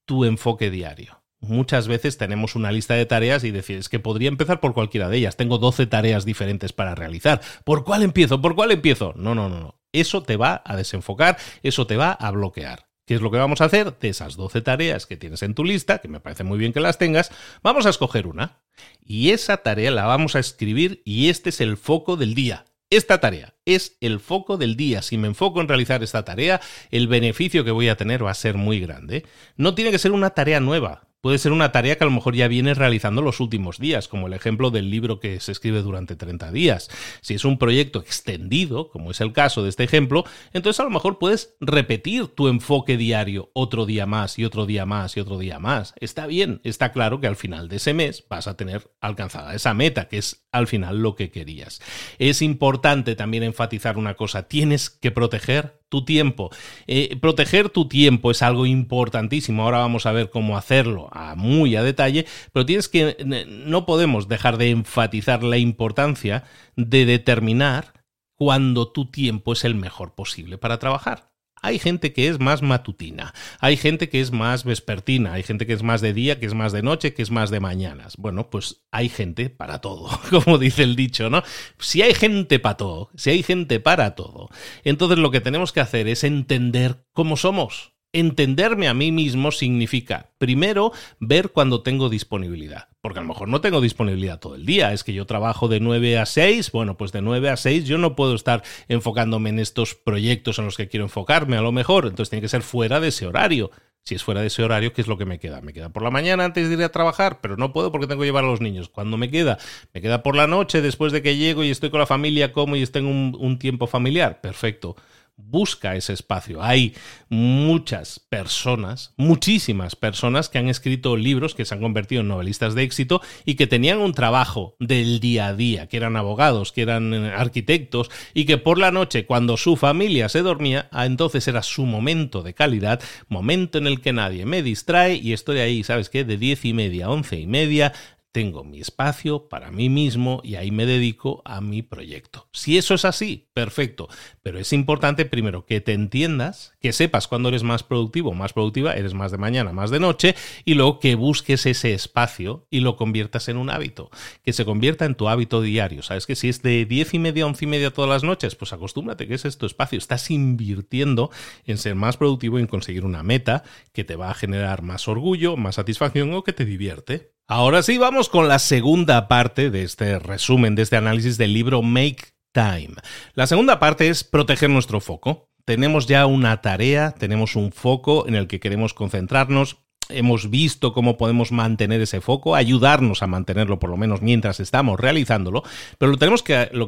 tu enfoque diario muchas veces tenemos una lista de tareas y decir, que podría empezar por cualquiera de ellas. Tengo 12 tareas diferentes para realizar. ¿Por cuál empiezo? ¿Por cuál empiezo? No, no, no, no. Eso te va a desenfocar, eso te va a bloquear. ¿Qué es lo que vamos a hacer? De esas 12 tareas que tienes en tu lista, que me parece muy bien que las tengas, vamos a escoger una. Y esa tarea la vamos a escribir y este es el foco del día. Esta tarea es el foco del día. Si me enfoco en realizar esta tarea, el beneficio que voy a tener va a ser muy grande. No tiene que ser una tarea nueva. Puede ser una tarea que a lo mejor ya vienes realizando los últimos días, como el ejemplo del libro que se escribe durante 30 días. Si es un proyecto extendido, como es el caso de este ejemplo, entonces a lo mejor puedes repetir tu enfoque diario otro día más y otro día más y otro día más. Está bien, está claro que al final de ese mes vas a tener alcanzada esa meta, que es al final lo que querías. Es importante también enfatizar una cosa, tienes que proteger tu tiempo. Eh, proteger tu tiempo es algo importantísimo. Ahora vamos a ver cómo hacerlo a muy a detalle, pero tienes que no podemos dejar de enfatizar la importancia de determinar cuándo tu tiempo es el mejor posible para trabajar. Hay gente que es más matutina, hay gente que es más vespertina, hay gente que es más de día, que es más de noche, que es más de mañanas. Bueno, pues hay gente para todo, (laughs) como dice el dicho, ¿no? Si hay gente para todo, si hay gente para todo, entonces lo que tenemos que hacer es entender cómo somos Entenderme a mí mismo significa, primero, ver cuando tengo disponibilidad. Porque a lo mejor no tengo disponibilidad todo el día. Es que yo trabajo de 9 a 6. Bueno, pues de 9 a 6 yo no puedo estar enfocándome en estos proyectos en los que quiero enfocarme, a lo mejor. Entonces tiene que ser fuera de ese horario. Si es fuera de ese horario, ¿qué es lo que me queda? Me queda por la mañana antes de ir a trabajar, pero no puedo porque tengo que llevar a los niños. ¿Cuándo me queda? Me queda por la noche después de que llego y estoy con la familia, como y tengo un, un tiempo familiar. Perfecto busca ese espacio. Hay muchas personas, muchísimas personas que han escrito libros que se han convertido en novelistas de éxito y que tenían un trabajo del día a día, que eran abogados, que eran eh, arquitectos y que por la noche, cuando su familia se dormía, ah, entonces era su momento de calidad, momento en el que nadie me distrae y estoy ahí, ¿sabes qué? De diez y media a once y media tengo mi espacio para mí mismo y ahí me dedico a mi proyecto. Si eso es así, perfecto. Pero es importante primero que te entiendas, que sepas cuándo eres más productivo, más productiva, eres más de mañana, más de noche, y luego que busques ese espacio y lo conviertas en un hábito, que se convierta en tu hábito diario. Sabes que si es de diez y media a once y media todas las noches, pues acostúmbrate que ese es tu espacio. Estás invirtiendo en ser más productivo y en conseguir una meta que te va a generar más orgullo, más satisfacción o que te divierte. Ahora sí, vamos con la segunda parte de este resumen, de este análisis del libro Make Time. La segunda parte es proteger nuestro foco. Tenemos ya una tarea, tenemos un foco en el que queremos concentrarnos. Hemos visto cómo podemos mantener ese foco, ayudarnos a mantenerlo por lo menos mientras estamos realizándolo, pero lo,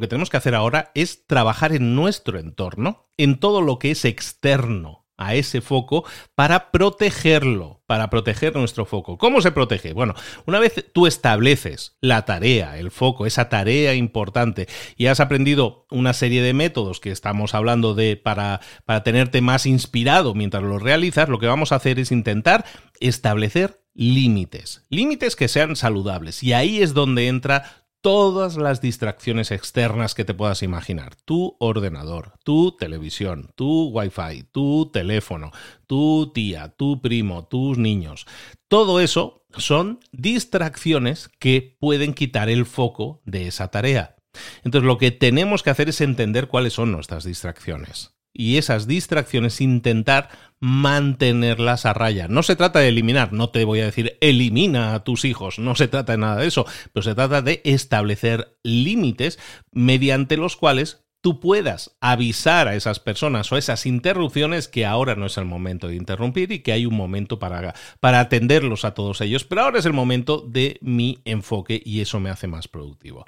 que tenemos que hacer ahora es trabajar en nuestro entorno, en todo lo que es externo a ese foco para protegerlo, para proteger nuestro foco. ¿Cómo se protege? Bueno, una vez tú estableces la tarea, el foco, esa tarea importante, y has aprendido una serie de métodos que estamos hablando de para, para tenerte más inspirado mientras lo realizas, lo que vamos a hacer es intentar establecer límites, límites que sean saludables. Y ahí es donde entra todas las distracciones externas que te puedas imaginar. Tu ordenador, tu televisión, tu wifi, tu teléfono, tu tía, tu primo, tus niños. Todo eso son distracciones que pueden quitar el foco de esa tarea. Entonces lo que tenemos que hacer es entender cuáles son nuestras distracciones y esas distracciones intentar mantenerlas a raya. No se trata de eliminar, no te voy a decir elimina a tus hijos, no se trata de nada de eso, pero se trata de establecer límites mediante los cuales tú puedas avisar a esas personas o esas interrupciones que ahora no es el momento de interrumpir y que hay un momento para, para atenderlos a todos ellos, pero ahora es el momento de mi enfoque y eso me hace más productivo.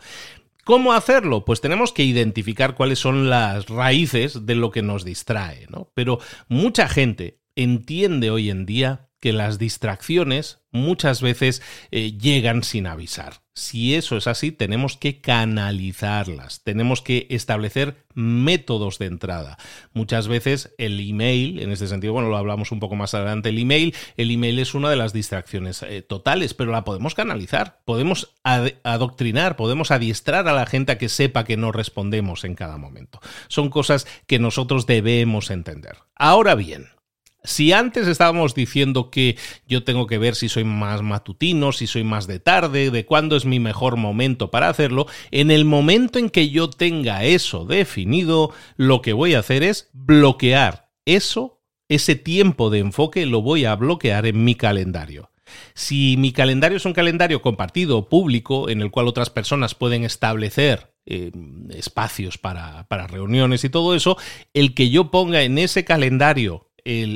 ¿Cómo hacerlo? Pues tenemos que identificar cuáles son las raíces de lo que nos distrae, ¿no? Pero mucha gente entiende hoy en día que las distracciones muchas veces eh, llegan sin avisar. Si eso es así, tenemos que canalizarlas, tenemos que establecer métodos de entrada. Muchas veces el email, en este sentido, bueno, lo hablamos un poco más adelante, el email, el email es una de las distracciones eh, totales, pero la podemos canalizar, podemos adoctrinar, podemos adiestrar a la gente a que sepa que no respondemos en cada momento. Son cosas que nosotros debemos entender. Ahora bien, si antes estábamos diciendo que yo tengo que ver si soy más matutino, si soy más de tarde, de cuándo es mi mejor momento para hacerlo, en el momento en que yo tenga eso definido, lo que voy a hacer es bloquear eso, ese tiempo de enfoque lo voy a bloquear en mi calendario. Si mi calendario es un calendario compartido, público, en el cual otras personas pueden establecer eh, espacios para, para reuniones y todo eso, el que yo ponga en ese calendario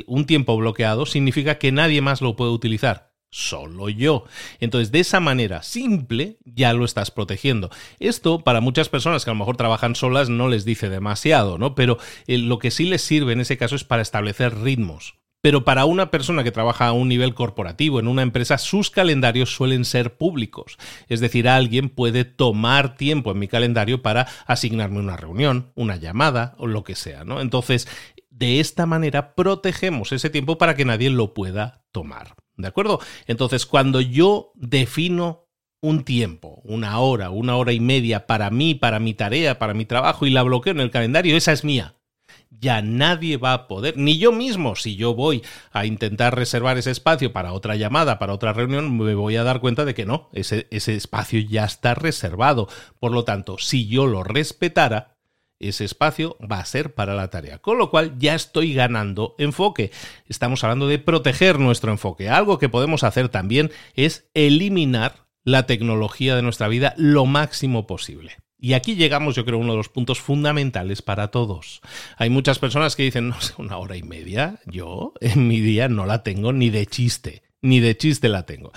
un tiempo bloqueado significa que nadie más lo puede utilizar. Solo yo. Entonces, de esa manera simple, ya lo estás protegiendo. Esto, para muchas personas que a lo mejor trabajan solas, no les dice demasiado, ¿no? Pero eh, lo que sí les sirve en ese caso es para establecer ritmos. Pero para una persona que trabaja a un nivel corporativo en una empresa, sus calendarios suelen ser públicos. Es decir, alguien puede tomar tiempo en mi calendario para asignarme una reunión, una llamada o lo que sea, ¿no? Entonces, de esta manera protegemos ese tiempo para que nadie lo pueda tomar. ¿De acuerdo? Entonces, cuando yo defino un tiempo, una hora, una hora y media para mí, para mi tarea, para mi trabajo y la bloqueo en el calendario, esa es mía. Ya nadie va a poder, ni yo mismo, si yo voy a intentar reservar ese espacio para otra llamada, para otra reunión, me voy a dar cuenta de que no, ese, espacio ya está reservado. Por lo tanto, si yo lo respetara, ese espacio va a ser para la tarea. Con lo cual ya estoy ganando enfoque. Estamos hablando de proteger nuestro enfoque. Algo que podemos hacer también es eliminar la tecnología de nuestra vida lo máximo posible. Y aquí llegamos, yo creo, uno de los puntos fundamentales para todos. Hay muchas personas que dicen, no sé, una hora y media, yo en mi día no la tengo ni de chiste, ni de chiste la tengo.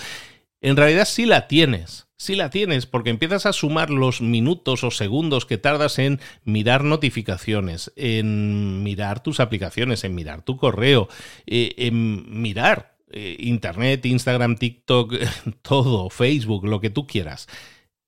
En realidad sí la tienes, sí la tienes, porque empiezas a sumar los minutos o segundos que tardas en mirar notificaciones, en mirar tus aplicaciones, en mirar tu correo, eh, en mirar eh, Internet, Instagram, TikTok, (laughs) todo, Facebook, lo que tú quieras.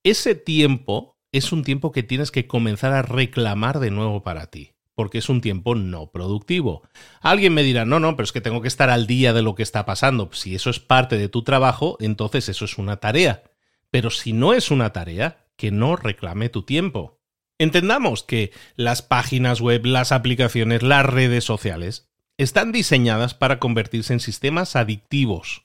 Ese tiempo es un tiempo que tienes que comenzar a reclamar de nuevo para ti, porque es un tiempo no productivo. Alguien me dirá, no, no, pero es que tengo que estar al día de lo que está pasando. Si eso es parte de tu trabajo, entonces eso es una tarea. Pero si no es una tarea, que no reclame tu tiempo. Entendamos que las páginas web, las aplicaciones, las redes sociales están diseñadas para convertirse en sistemas adictivos.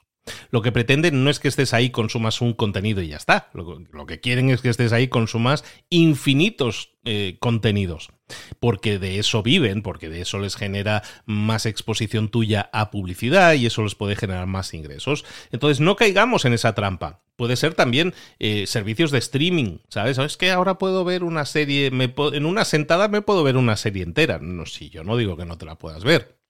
Lo que pretenden no es que estés ahí, consumas un contenido y ya está. Lo, que quieren es que estés ahí, consumas infinitos eh, contenidos. Porque de eso viven, porque de eso les genera más exposición tuya a publicidad y eso les puede generar más ingresos. Entonces no caigamos en esa trampa. Puede ser también eh, servicios de streaming, ¿sabes? Es que ahora puedo ver una serie, en una sentada me puedo ver una serie entera. No, si yo no digo que no te la puedas ver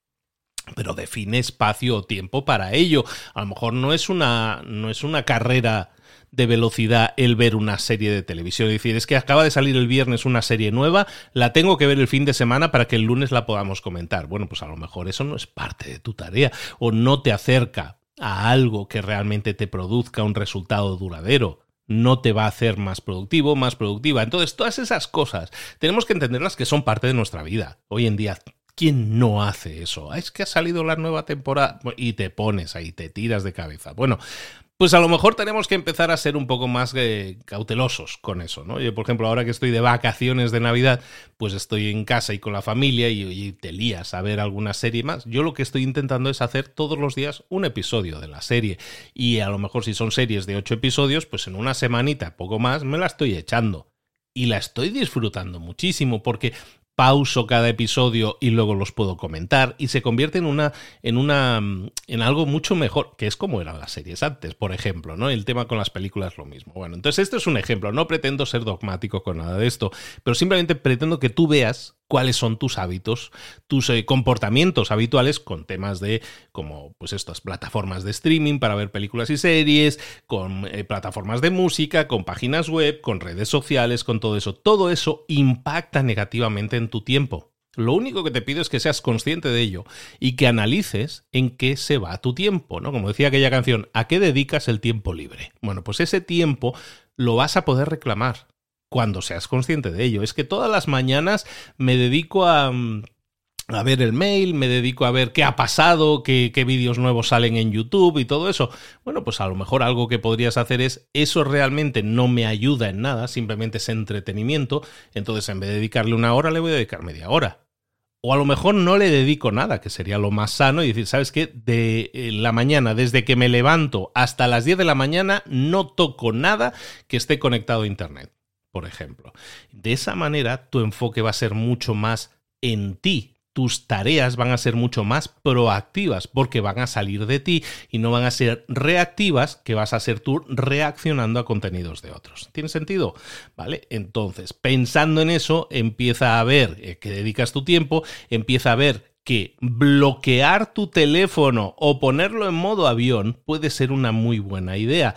pero define espacio o tiempo para ello. A lo mejor no es una, no es una carrera de velocidad el ver una serie de televisión. Es decir, es que acaba de salir el viernes una serie nueva, la tengo que ver el fin de semana para que el lunes la podamos comentar. Bueno, pues a lo mejor eso no es parte de tu tarea o no te acerca a algo que realmente te produzca un resultado duradero no te va a hacer más productivo, más productiva. Entonces, todas esas cosas tenemos que entenderlas que son parte de nuestra vida. Hoy en día ¿Quién no hace eso? Ah, es que ha salido la nueva temporada y te pones ahí, te tiras de cabeza. Bueno, pues a lo mejor tenemos que empezar a ser un poco más eh, cautelosos con eso, ¿no? Yo, por ejemplo, ahora que estoy de vacaciones de Navidad, pues estoy en casa y con la familia y, y, te lías a ver alguna serie más. Yo lo que estoy intentando es hacer todos los días un episodio de la serie. Y a lo mejor si son series de ocho episodios, pues en una semanita, poco más, me la estoy echando y la estoy disfrutando muchísimo porque pauso cada episodio y luego los puedo comentar y se convierte en una en una en algo mucho mejor, que es como eran las series antes, por ejemplo, ¿no? El tema con las películas lo mismo. Bueno, entonces este es un ejemplo, no pretendo ser dogmático con nada de esto, pero simplemente pretendo que tú veas cuáles son tus hábitos, tus eh, comportamientos habituales con temas de como pues estas plataformas de streaming para ver películas y series, con eh, plataformas de música, con páginas web, con redes sociales, con todo eso. Todo eso impacta negativamente en tu tiempo. Lo único que te pido es que seas consciente de ello y que analices en qué se va tu tiempo, ¿no? Como decía aquella canción, ¿a qué dedicas el tiempo libre? Bueno, pues ese tiempo lo vas a poder reclamar cuando seas consciente de ello. Es que todas las mañanas me dedico a, mm, a ver el mail, me dedico a ver qué ha pasado, qué, qué, vídeos nuevos salen en YouTube y todo eso. Bueno, pues a lo mejor algo que podrías hacer es, eso realmente no me ayuda en nada, simplemente es entretenimiento, entonces en vez de dedicarle una hora, le voy a dedicar media hora. O a lo mejor no le dedico nada, que sería lo más sano, y decir, ¿sabes qué? De eh, la mañana, desde que me levanto hasta las 10 de la mañana, no toco nada que esté conectado a Internet por ejemplo. De esa manera, tu enfoque va a ser mucho más en ti. Tus tareas van a ser mucho más proactivas porque van a salir de ti y no van a ser reactivas que vas a ser tú reaccionando a contenidos de otros. ¿Tiene sentido? ¿Vale? Entonces, pensando en eso, empieza a ver eh, que dedicas tu tiempo, empieza a ver que bloquear tu teléfono o ponerlo en modo avión puede ser una muy buena idea.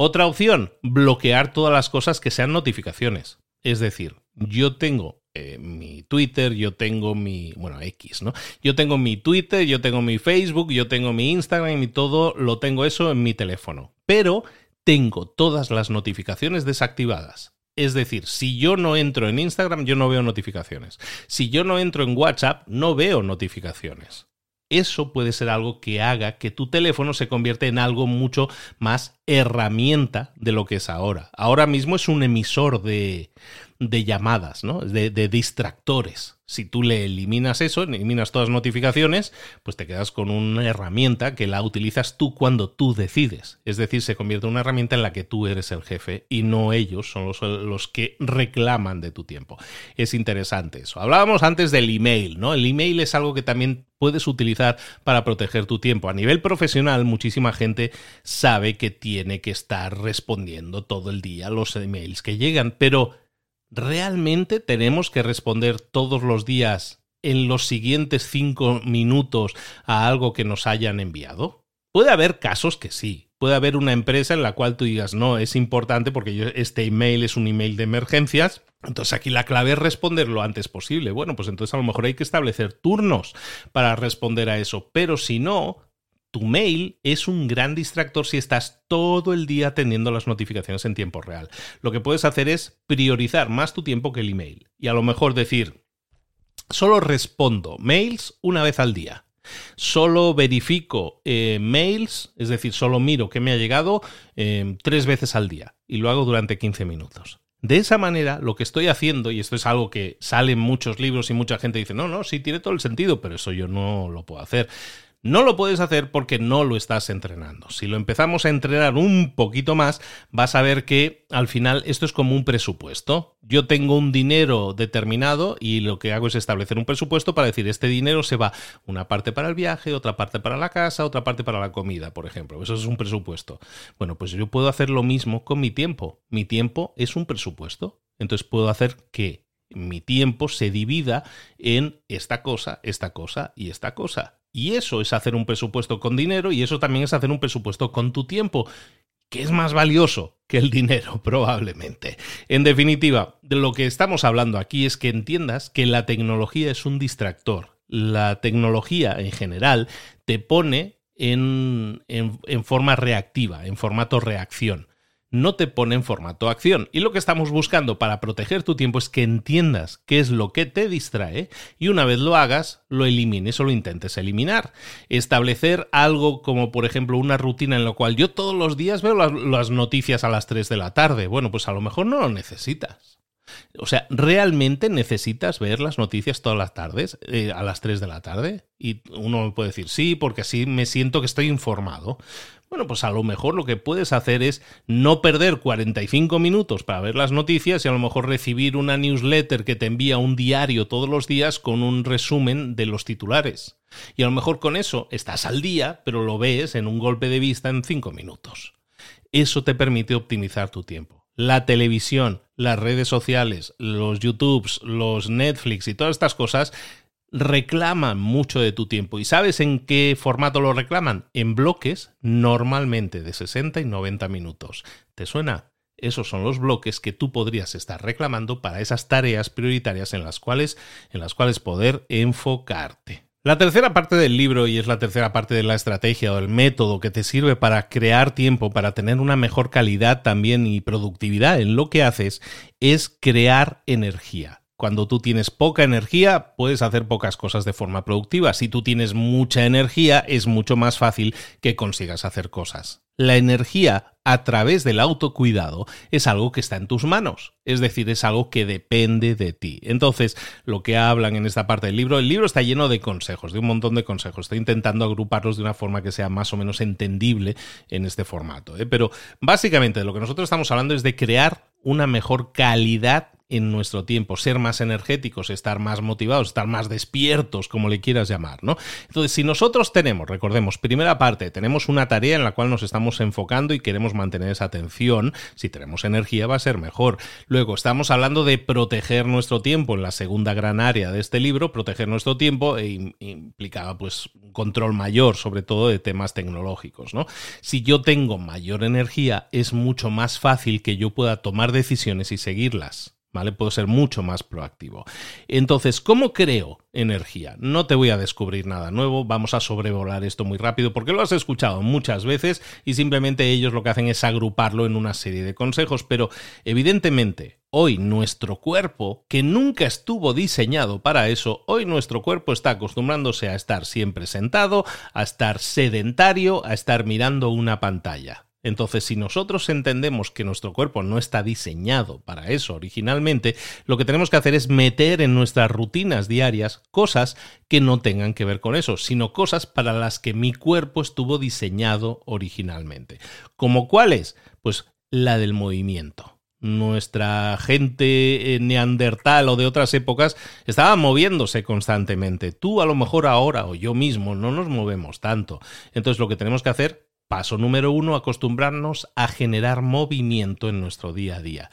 Otra opción, bloquear todas las cosas que sean notificaciones. Es decir, yo tengo eh, mi Twitter, yo tengo mi, bueno, X, ¿no? Yo tengo mi Twitter, yo tengo mi Facebook, yo tengo mi Instagram y todo lo tengo eso en mi teléfono. Pero tengo todas las notificaciones desactivadas. Es decir, si yo no entro en Instagram, yo no veo notificaciones. Si yo no entro en WhatsApp, no veo notificaciones eso puede ser algo que haga que tu teléfono se convierta en algo mucho más herramienta de lo que es ahora. Ahora mismo es un emisor de, de llamadas, ¿no? de, de distractores. Si tú le eliminas eso, eliminas todas las notificaciones, pues te quedas con una herramienta que la utilizas tú cuando tú decides. Es decir, se convierte en una herramienta en la que tú eres el jefe y no ellos son los, los que reclaman de tu tiempo. Es interesante eso. Hablábamos antes del email, ¿no? El email es algo que también puedes utilizar para proteger tu tiempo. A nivel profesional, muchísima gente sabe que tiene que estar respondiendo todo el día los emails que llegan, pero ¿Realmente tenemos que responder todos los días en los siguientes cinco minutos a algo que nos hayan enviado? Puede haber casos que sí. Puede haber una empresa en la cual tú digas, no, es importante porque este email es un email de emergencias. Entonces aquí la clave es responder lo antes posible. Bueno, pues entonces a lo mejor hay que establecer turnos para responder a eso. Pero si no, tu mail es un gran distractor si estás todo el día atendiendo las notificaciones en tiempo real. Lo que puedes hacer es priorizar más tu tiempo que el email. Y a lo mejor decir, solo respondo mails una vez al día. Solo verifico eh, mails, es decir, solo miro que me ha llegado eh, tres veces al día y lo hago durante 15 minutos. De esa manera, lo que estoy haciendo, y esto es algo que sale en muchos libros y mucha gente dice, no, no, sí tiene todo el sentido, pero eso yo no lo puedo hacer. No lo puedes hacer porque no lo estás entrenando. Si lo empezamos a entrenar un poquito más, vas a ver que al final esto es como un presupuesto. Yo tengo un dinero determinado y lo que hago es establecer un presupuesto para decir, este dinero se va una parte para el viaje, otra parte para la casa, otra parte para la comida, por ejemplo. Eso es un presupuesto. Bueno, pues yo puedo hacer lo mismo con mi tiempo. Mi tiempo es un presupuesto. Entonces puedo hacer que mi tiempo se divida en esta cosa, esta cosa y esta cosa. Y eso es hacer un presupuesto con dinero y eso también es hacer un presupuesto con tu tiempo, que es más valioso que el dinero (laughs) probablemente. En definitiva, de lo que estamos hablando aquí es que entiendas que la tecnología es un distractor. La tecnología en general te pone en, en, forma reactiva, en formato reacción no te pone en formato acción. Y lo que estamos buscando para proteger tu tiempo es que entiendas qué es lo que te distrae y una vez lo hagas, lo elimines o lo intentes eliminar. Establecer algo como, por ejemplo, una rutina en la cual yo todos los días veo las, noticias a las 3 de la tarde. Bueno, pues a lo mejor no lo necesitas. O sea, ¿realmente necesitas ver las noticias todas las tardes, eh, a las 3 de la tarde? Y uno puede decir, sí, porque así me siento que estoy informado. Bueno, pues a lo mejor lo que puedes hacer es no perder 45 minutos para ver las noticias y a lo mejor recibir una newsletter que te envía un diario todos los días con un resumen de los titulares. Y a lo mejor con eso estás al día, pero lo ves en un golpe de vista en 5 minutos. Eso te permite optimizar tu tiempo. La televisión, las redes sociales, los YouTubes, los Netflix y todas estas cosas reclaman mucho de tu tiempo. ¿Y sabes en qué formato lo reclaman? En bloques, normalmente de 60 y 90 minutos. ¿Te suena? Esos son los bloques que tú podrías estar reclamando para esas tareas prioritarias en las cuales, en las cuales poder enfocarte. La tercera parte del libro, y es la tercera parte de la estrategia o el método que te sirve para crear tiempo, para tener una mejor calidad también y productividad en lo que haces, es crear energía. Cuando tú tienes poca energía, puedes hacer pocas cosas de forma productiva. Si tú tienes mucha energía, es mucho más fácil que consigas hacer cosas. La energía a través del autocuidado es algo que está en tus manos, es decir, es algo que depende de ti. Entonces, lo que hablan en esta parte del libro, el libro está lleno de consejos, de un montón de consejos. Estoy intentando agruparlos de una forma que sea más o menos entendible en este formato. ¿eh? Pero básicamente de lo que nosotros estamos hablando es de crear una mejor calidad en nuestro tiempo, ser más energéticos, estar más motivados, estar más despiertos, como le quieras llamar, ¿no? Entonces, si nosotros tenemos, recordemos, primera parte, tenemos una tarea en la cual nos estamos enfocando y queremos mantener esa atención, si tenemos energía va a ser mejor. Luego, estamos hablando de proteger nuestro tiempo en la segunda gran área de este libro, proteger nuestro tiempo e implicaba pues un control mayor, sobre todo de temas tecnológicos, ¿no? Si yo tengo mayor energía, es mucho más fácil que yo pueda tomar decisiones y seguirlas. ¿Vale? Puedo ser mucho más proactivo. Entonces, ¿cómo creo energía? No te voy a descubrir nada nuevo, vamos a sobrevolar esto muy rápido porque lo has escuchado muchas veces y simplemente ellos lo que hacen es agruparlo en una serie de consejos, pero evidentemente hoy nuestro cuerpo, que nunca estuvo diseñado para eso, hoy nuestro cuerpo está acostumbrándose a estar siempre sentado, a estar sedentario, a estar mirando una pantalla. Entonces, si nosotros entendemos que nuestro cuerpo no está diseñado para eso originalmente, lo que tenemos que hacer es meter en nuestras rutinas diarias cosas que no tengan que ver con eso, sino cosas para las que mi cuerpo estuvo diseñado originalmente. ¿Como cuáles? Pues la del movimiento nuestra gente eh, neandertal o de otras épocas estaba moviéndose constantemente. Tú a lo mejor ahora o yo mismo no nos movemos tanto. Entonces lo que tenemos que hacer Paso número uno, acostumbrarnos a generar movimiento en nuestro día a día.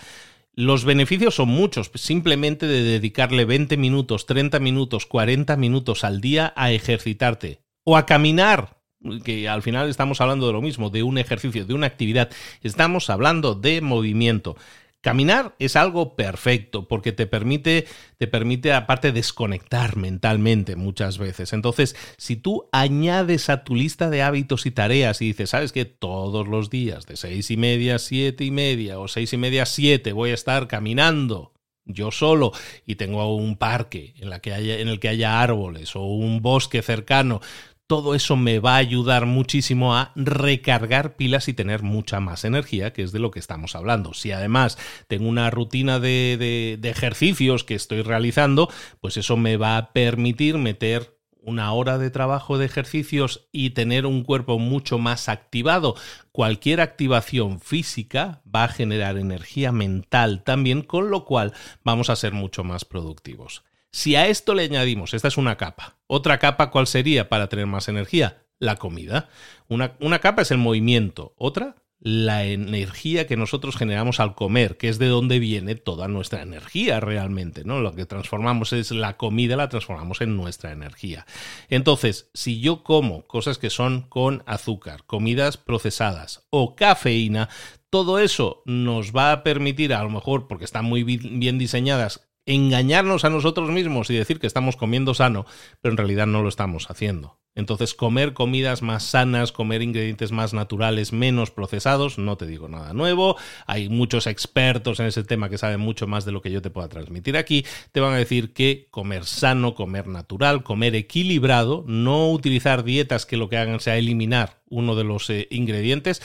Los beneficios son muchos, simplemente de dedicarle 20 minutos, 30 minutos, 40 minutos al día a ejercitarte o a caminar, que al final estamos hablando de lo mismo, de un ejercicio, de una actividad, estamos hablando de movimiento. Caminar es algo perfecto porque te permite, te permite aparte desconectar mentalmente muchas veces. Entonces, si tú añades a tu lista de hábitos y tareas y dices, sabes que todos los días de seis y media a siete y media o seis y media a siete voy a estar caminando yo solo y tengo un parque en, la que haya, en el que haya árboles o un bosque cercano, todo eso me va a ayudar muchísimo a recargar pilas y tener mucha más energía, que es de lo que estamos hablando. Si además tengo una rutina de, ejercicios que estoy realizando, pues eso me va a permitir meter una hora de trabajo de ejercicios y tener un cuerpo mucho más activado. Cualquier activación física va a generar energía mental también, con lo cual vamos a ser mucho más productivos. Si a esto le añadimos, esta es una capa, otra capa, ¿cuál sería para tener más energía? La comida. Una, una capa es el movimiento, otra la energía que nosotros generamos al comer, que es de donde viene toda nuestra energía realmente, ¿no? Lo que transformamos es la comida, la transformamos en nuestra energía. Entonces, si yo como cosas que son con azúcar, comidas procesadas o cafeína, todo eso nos va a permitir, a lo mejor porque están muy bien diseñadas, engañarnos a nosotros mismos y decir que estamos comiendo sano, pero en realidad no lo estamos haciendo. Entonces, comer comidas más sanas, comer ingredientes más naturales, menos procesados, no te digo nada nuevo. Hay muchos expertos en ese tema que saben mucho más de lo que yo te pueda transmitir aquí. Te van a decir que comer sano, comer natural, comer equilibrado, no utilizar dietas que lo que hagan sea eliminar uno de los eh, ingredientes,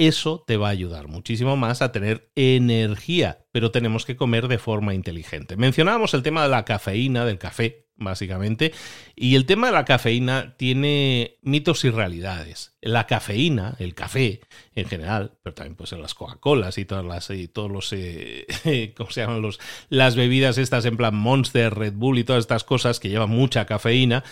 eso te va a ayudar muchísimo más a tener energía, pero tenemos que comer de forma inteligente. Mencionábamos el tema de la cafeína, del café, básicamente, y el tema de la cafeína tiene mitos y realidades. La cafeína, el café en general, pero también pues en las Coca-Colas y todas las y todos los eh, (laughs) ¿cómo se llaman los las bebidas estas en plan Monster, Red Bull y todas estas cosas que llevan mucha cafeína,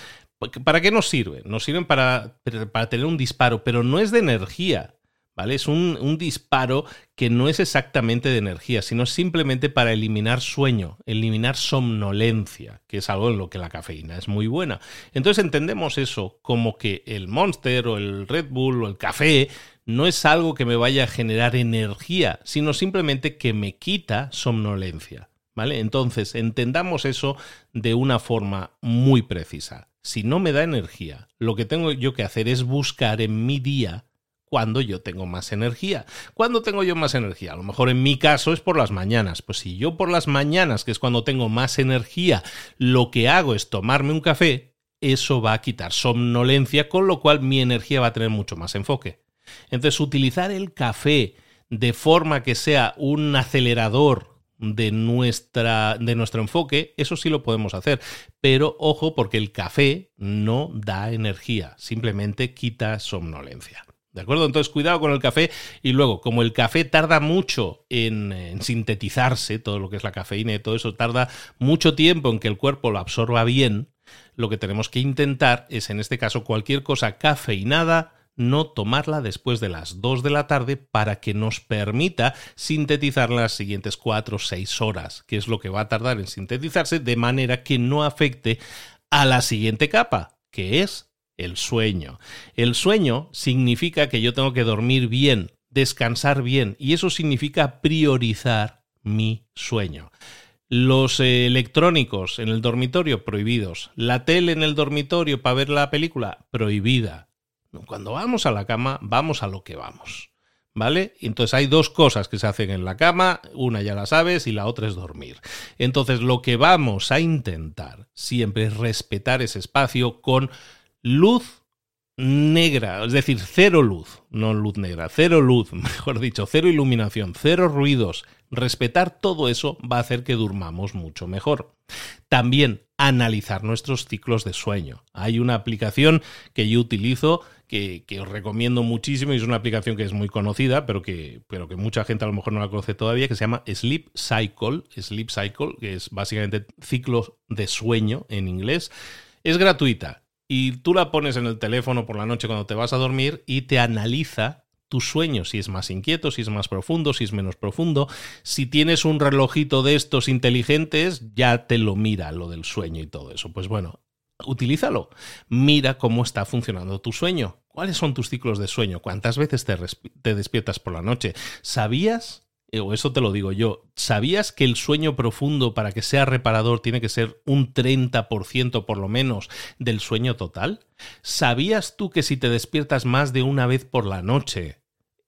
¿para qué nos sirven? Nos sirven para, para tener un disparo, pero no es de energía ¿vale? Es un, disparo que no es exactamente de energía, sino simplemente para eliminar sueño, eliminar somnolencia, que es algo en lo que la cafeína es muy buena. Entonces entendemos eso como que el Monster o el Red Bull o el café no es algo que me vaya a generar energía, sino simplemente que me quita somnolencia. ¿Vale? Entonces, entendamos eso de una forma muy precisa. Si no me da energía, lo que tengo yo que hacer es buscar en mi día cuando yo tengo más energía. ¿Cuándo tengo yo más energía? A lo mejor en mi caso es por las mañanas. Pues si yo por las mañanas, que es cuando tengo más energía, lo que hago es tomarme un café, eso va a quitar somnolencia, con lo cual mi energía va a tener mucho más enfoque. Entonces, utilizar el café de forma que sea un acelerador de, nuestra, de nuestro enfoque, eso sí lo podemos hacer. Pero ojo, porque el café no da energía, simplemente quita somnolencia. ¿De acuerdo? Entonces, cuidado con el café. Y luego, como el café tarda mucho en, sintetizarse, todo lo que es la cafeína y todo eso, tarda mucho tiempo en que el cuerpo lo absorba bien, lo que tenemos que intentar es, en este caso, cualquier cosa cafeinada, no tomarla después de las 2 de la tarde para que nos permita sintetizar las siguientes 4 o 6 horas, que es lo que va a tardar en sintetizarse, de manera que no afecte a la siguiente capa, que es el sueño. El sueño significa que yo tengo que dormir bien, descansar bien, y eso significa priorizar mi sueño. Los electrónicos en el dormitorio prohibidos. La tele en el dormitorio para ver la película prohibida. Cuando vamos a la cama, vamos a lo que vamos. ¿Vale? Entonces hay dos cosas que se hacen en la cama, una ya la sabes y la otra es dormir. Entonces lo que vamos a intentar siempre es respetar ese espacio con luz negra, es decir, cero luz, no luz negra, cero luz, (laughs) mejor dicho, cero iluminación, cero ruidos, respetar todo eso va a hacer que durmamos mucho mejor. También analizar nuestros ciclos de sueño. Hay una aplicación que yo utilizo que, os recomiendo muchísimo y es una aplicación que es muy conocida, pero que, pero que mucha gente a lo mejor no la conoce todavía, que se llama Sleep Cycle, Sleep Cycle, que es básicamente ciclos de sueño en inglés. Es gratuita y tú la pones en el teléfono por la noche cuando te vas a dormir y te analiza tu sueño, si es más inquieto, si es más profundo, si es menos profundo. Si tienes un relojito de estos inteligentes, ya te lo mira lo del sueño y todo eso. Pues bueno, utilízalo. Mira cómo está funcionando tu sueño. ¿Cuáles son tus ciclos de sueño? ¿Cuántas veces te, te despiertas por la noche? ¿Sabías o eso te lo digo yo, ¿sabías que el sueño profundo para que sea reparador tiene que ser un 30% por lo menos del sueño total? ¿Sabías tú que si te despiertas más de una vez por la noche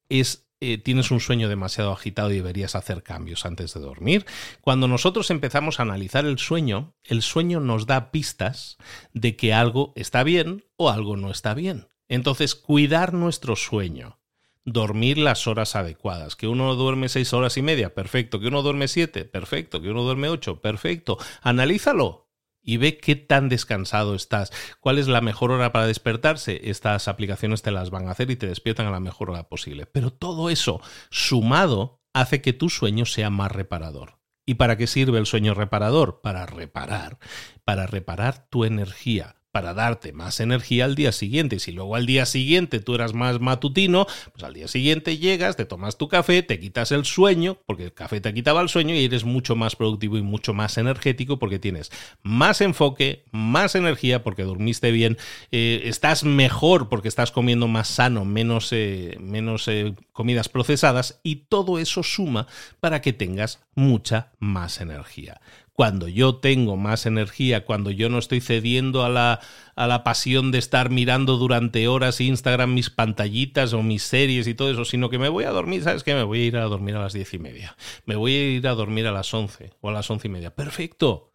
es eh, tienes un sueño demasiado agitado y deberías hacer cambios antes de dormir. Cuando nosotros empezamos a analizar el sueño, el sueño nos da pistas de que algo está bien o algo no está bien. Entonces, cuidar nuestro sueño dormir las horas adecuadas. Que uno duerme seis horas y media, perfecto. Que uno duerme siete, perfecto. Que uno duerme ocho, perfecto. Analízalo y ve qué tan descansado estás. ¿Cuál es la mejor hora para despertarse? Estas aplicaciones te las van a hacer y te despiertan a la mejor hora posible. Pero todo eso sumado hace que tu sueño sea más reparador. ¿Y para qué sirve el sueño reparador? Para reparar, para reparar tu energía para darte más energía al día siguiente. Si luego al día siguiente tú eras más matutino, pues al día siguiente llegas, te tomas tu café, te quitas el sueño, porque el café te quitaba el sueño y eres mucho más productivo y mucho más energético porque tienes más enfoque, más energía porque dormiste bien, eh, estás mejor porque estás comiendo más sano, menos, eh, menos eh, comidas procesadas y todo eso suma para que tengas mucha más energía cuando yo tengo más energía, cuando yo no estoy cediendo a la, a la pasión de estar mirando durante horas Instagram mis pantallitas o mis series y todo eso, sino que me voy a dormir, ¿sabes qué? Me voy a ir a dormir a las diez y media, me voy a ir a dormir a las once o a las once y media. Perfecto.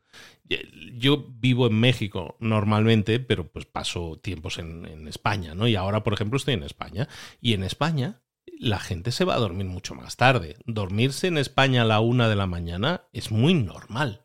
Yo vivo en México normalmente, pero pues paso tiempos en, en España, ¿no? Y ahora, por ejemplo, estoy en España. Y en España la gente se va a dormir mucho más tarde. Dormirse en España a la una de la mañana es muy normal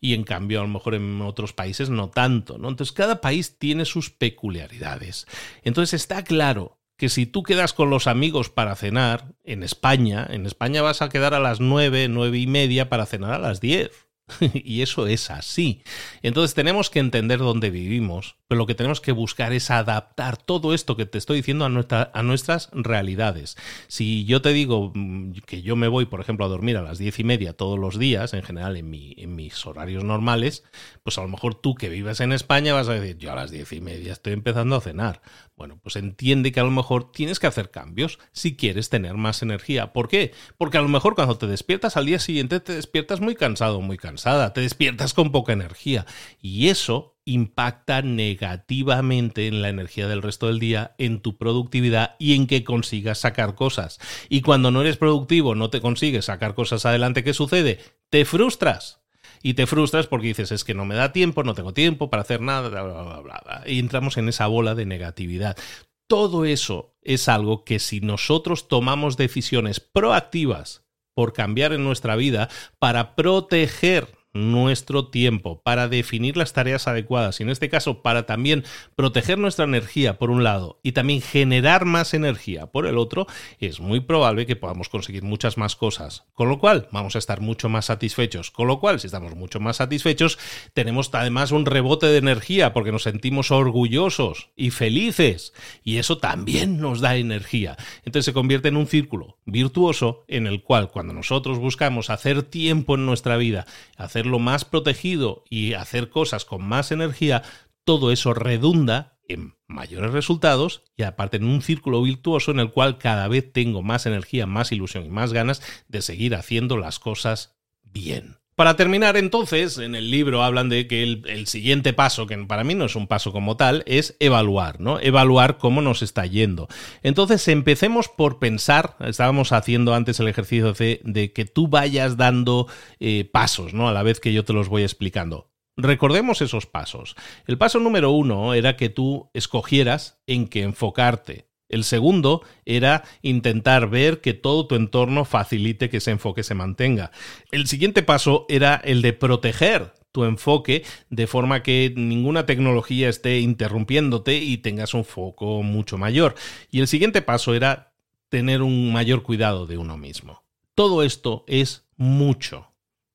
y en cambio a lo mejor en otros países no tanto, ¿no? Entonces cada país tiene sus peculiaridades. Entonces está claro que si tú quedas con los amigos para cenar en España, en España vas a quedar a las nueve, nueve y media para cenar a las diez. (laughs) y eso es así. Entonces tenemos que entender dónde vivimos, pero lo que tenemos que buscar es adaptar todo esto que te estoy diciendo a, nuestras realidades. Si yo te digo mm, que yo me voy, por ejemplo, a dormir a las diez y media todos los días, en general en, en mis horarios normales, pues a lo mejor tú que vives en España vas a decir, yo a las diez y media estoy empezando a cenar. Bueno, pues entiende que a lo mejor tienes que hacer cambios si quieres tener más energía. ¿Por qué? Porque a lo mejor cuando te despiertas al día siguiente te despiertas muy cansado, muy cansada, te despiertas con poca energía. Y eso impacta negativamente en la energía del resto del día, en tu productividad y en que consigas sacar cosas. Y cuando no eres productivo, no te consigues sacar cosas adelante, ¿qué sucede? Te frustras y te frustras porque dices, es que no me da tiempo, no tengo tiempo para hacer nada, bla, bla, bla. Y entramos en esa bola de negatividad. Todo eso es algo que si nosotros tomamos decisiones proactivas por cambiar en nuestra vida para proteger nuestro tiempo, para definir las tareas adecuadas y en este caso para también proteger nuestra energía por un lado y también generar más energía por el otro, es muy probable que podamos conseguir muchas más cosas. Con lo cual vamos a estar mucho más satisfechos. Con lo cual, si estamos mucho más satisfechos, tenemos además un rebote de energía porque nos sentimos orgullosos y felices y eso también nos da energía. Entonces se convierte en un círculo virtuoso en el cual cuando nosotros buscamos hacer tiempo en nuestra vida, hacer más protegido y hacer cosas con más energía, todo eso redunda en mayores resultados y aparte en un círculo virtuoso en el cual cada vez tengo más energía, más ilusión y más ganas de seguir haciendo las cosas bien. Para terminar, entonces, en el libro hablan de que el, siguiente paso, que para mí no es un paso como tal, es evaluar, ¿no? Evaluar cómo nos está yendo. Entonces, empecemos por pensar, estábamos haciendo antes el ejercicio de, que tú vayas dando eh, pasos, ¿no? A la vez que yo te los voy explicando. Recordemos esos pasos. El paso número uno era que tú escogieras en qué enfocarte. El segundo era intentar ver que todo tu entorno facilite que ese enfoque se mantenga. El siguiente paso era el de proteger tu enfoque de forma que ninguna tecnología esté interrumpiéndote y tengas un foco mucho mayor. Y el siguiente paso era tener un mayor cuidado de uno mismo. Todo esto es mucho.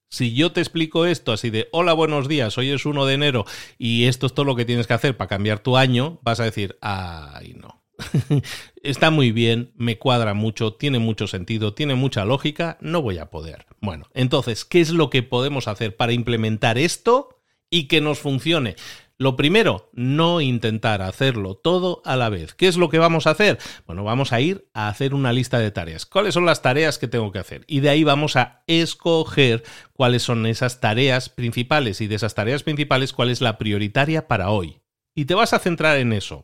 Si yo te explico esto así de, hola, buenos días, hoy es 1 de enero y esto es todo lo que tienes que hacer para cambiar tu año, vas a decir, ay, no. (laughs) Está muy bien, me cuadra mucho, tiene mucho sentido, tiene mucha lógica, no voy a poder. Bueno, entonces, ¿qué es lo que podemos hacer para implementar esto y que nos funcione? Lo primero, no intentar hacerlo todo a la vez. ¿Qué es lo que vamos a hacer? Bueno, vamos a ir a hacer una lista de tareas. ¿Cuáles son las tareas que tengo que hacer? Y de ahí vamos a escoger cuáles son esas tareas principales y de esas tareas principales cuál es la prioritaria para hoy. Y te vas a centrar en eso.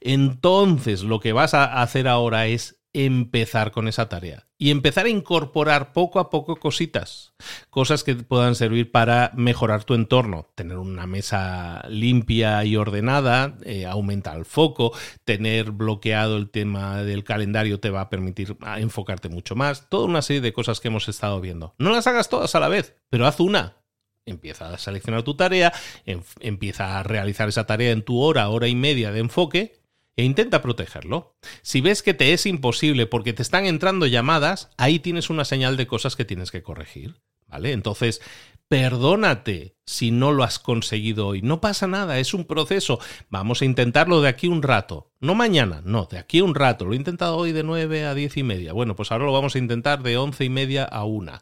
Entonces, lo que vas a hacer ahora es empezar con esa tarea y empezar a incorporar poco a poco cositas, cosas que puedan servir para mejorar tu entorno, tener una mesa limpia y ordenada, eh, aumenta el foco, tener bloqueado el tema del calendario te va a permitir ah, enfocarte mucho más, toda una serie de cosas que hemos estado viendo. No las hagas todas a la vez, pero haz una. Empieza a seleccionar tu tarea, empieza a realizar esa tarea en tu hora, hora y media de enfoque e intenta protegerlo. Si ves que te es imposible porque te están entrando llamadas, ahí tienes una señal de cosas que tienes que corregir. ¿Vale? Entonces, perdónate si no lo has conseguido hoy. No pasa nada, es un proceso. Vamos a intentarlo de aquí un rato. No mañana, no, de aquí un rato. Lo he intentado hoy de 9 a 10 y media. Bueno, pues ahora lo vamos a intentar de 11 y media a 1.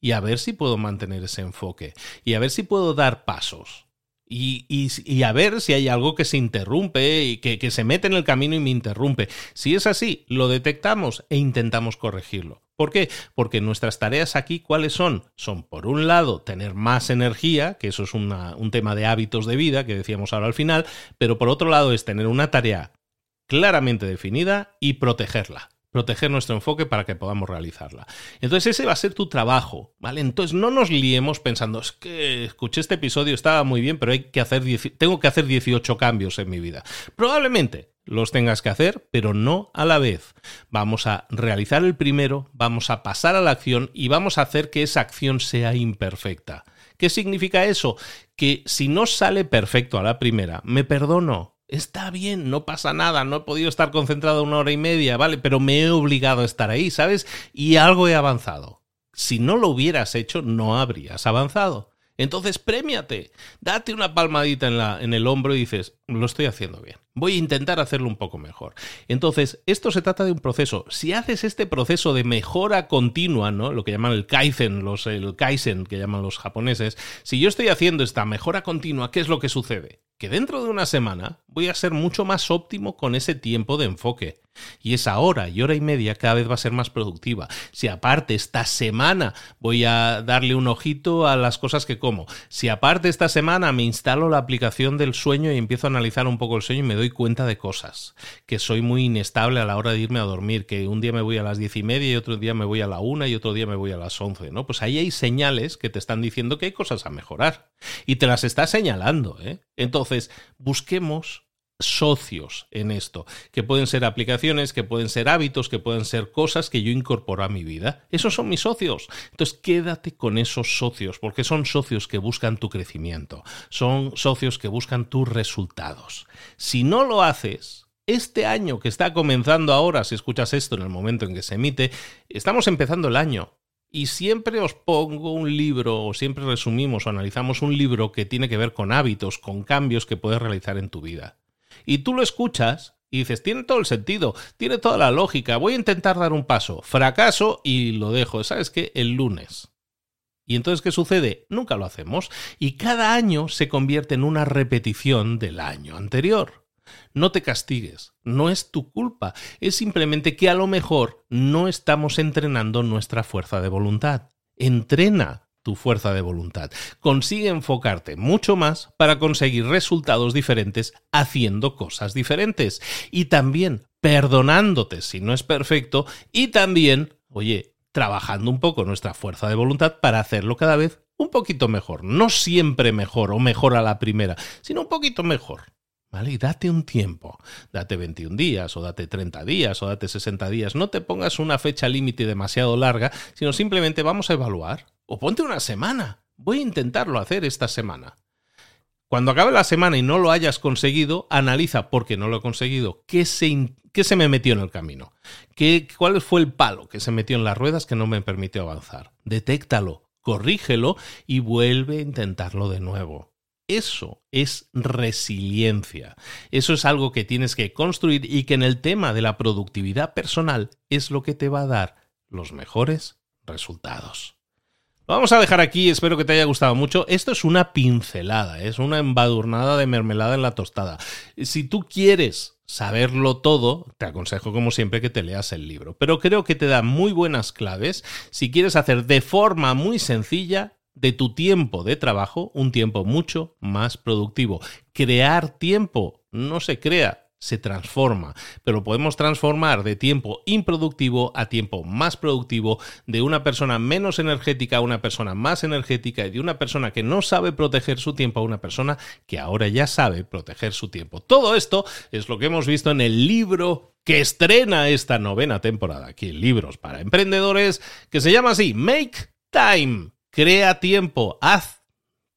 Y a ver si puedo mantener ese enfoque. Y a ver si puedo dar pasos. Y, a ver si hay algo que se interrumpe y que, que se mete en el camino y me interrumpe. Si es así, lo detectamos e intentamos corregirlo. ¿Por qué? Porque nuestras tareas aquí, ¿cuáles son? Son, por un lado, tener más energía, que eso es un tema de hábitos de vida, que decíamos ahora al final, pero por otro lado es tener una tarea claramente definida y protegerla proteger nuestro enfoque para que podamos realizarla. Entonces ese va a ser tu trabajo, ¿vale? Entonces no nos liemos pensando, es que escuché este episodio, estaba muy bien, pero hay que hacer tengo que hacer 18 cambios en mi vida. Probablemente los tengas que hacer, pero no a la vez. Vamos a realizar el primero, vamos a pasar a la acción y vamos a hacer que esa acción sea imperfecta. ¿Qué significa eso? Que si no sale perfecto a la primera, me perdono, Está bien, no pasa nada, no he podido estar concentrado una hora y media, ¿vale? Pero me he obligado a estar ahí, ¿sabes? Y algo he avanzado. Si no lo hubieras hecho, no habrías avanzado. Entonces, premiate, date una palmadita en, la, en el hombro y dices, lo estoy haciendo bien. Voy a intentar hacerlo un poco mejor. Entonces, esto se trata de un proceso. Si haces este proceso de mejora continua, ¿no? Lo que llaman el kaizen, los, el kaizen que llaman los japoneses, si yo estoy haciendo esta mejora continua, ¿qué es lo que sucede? Que dentro de una semana voy a ser mucho más óptimo con ese tiempo de enfoque. Y esa hora y hora y media cada vez va a ser más productiva. Si aparte esta semana voy a darle un ojito a las cosas que como, si aparte esta semana me instalo la aplicación del sueño y empiezo a analizar un poco el sueño y me doy cuenta de cosas, que soy muy inestable a la hora de irme a dormir, que un día me voy a las diez y media y otro día me voy a la una y otro día me voy a las once, ¿no? Pues ahí hay señales que te están diciendo que hay cosas a mejorar y te las está señalando, ¿eh? Entonces, busquemos socios en esto, que pueden ser aplicaciones, que pueden ser hábitos, que pueden ser cosas que yo incorporo a mi vida. Esos son mis socios. Entonces quédate con esos socios, porque son socios que buscan tu crecimiento, son socios que buscan tus resultados. Si no lo haces, este año que está comenzando ahora, si escuchas esto en el momento en que se emite, estamos empezando el año. Y siempre os pongo un libro, o siempre resumimos o analizamos un libro que tiene que ver con hábitos, con cambios que puedes realizar en tu vida. Y tú lo escuchas y dices, tiene todo el sentido, tiene toda la lógica, voy a intentar dar un paso, fracaso y lo dejo, ¿sabes qué? El lunes. ¿Y entonces qué sucede? Nunca lo hacemos y cada año se convierte en una repetición del año anterior. No te castigues, no es tu culpa, es simplemente que a lo mejor no estamos entrenando nuestra fuerza de voluntad. Entrena tu fuerza de voluntad. Consigue enfocarte mucho más para conseguir resultados diferentes haciendo cosas diferentes. Y también perdonándote si no es perfecto y también, oye, trabajando un poco nuestra fuerza de voluntad para hacerlo cada vez un poquito mejor, no siempre mejor o mejor a la primera, sino un poquito mejor. ¿Vale? Y date un tiempo, date 21 días o date 30 días o date 60 días, no te pongas una fecha límite demasiado larga, sino simplemente vamos a evaluar. O ponte una semana, voy a intentarlo hacer esta semana. Cuando acabe la semana y no lo hayas conseguido, analiza por qué no lo he conseguido, qué se, qué se me metió en el camino, ¿Qué, cuál fue el palo que se metió en las ruedas que no me permitió avanzar. Detéctalo, corrígelo y vuelve a intentarlo de nuevo. Eso es resiliencia. Eso es algo que tienes que construir y que en el tema de la productividad personal es lo que te va a dar los mejores resultados. Vamos a dejar aquí, espero que te haya gustado mucho. Esto es una pincelada, es una embadurnada de mermelada en la tostada. Si tú quieres saberlo todo, te aconsejo como siempre que te leas el libro. Pero creo que te da muy buenas claves si quieres hacer de forma muy sencilla de tu tiempo de trabajo un tiempo mucho más productivo. Crear tiempo no se crea, se transforma, pero podemos transformar de tiempo improductivo a tiempo más productivo, de una persona menos energética a una persona más energética y de una persona que no sabe proteger su tiempo a una persona que ahora ya sabe proteger su tiempo. Todo esto es lo que hemos visto en el libro que estrena esta novena temporada aquí en Libros para Emprendedores, que se llama así, Make Time. Crea tiempo, haz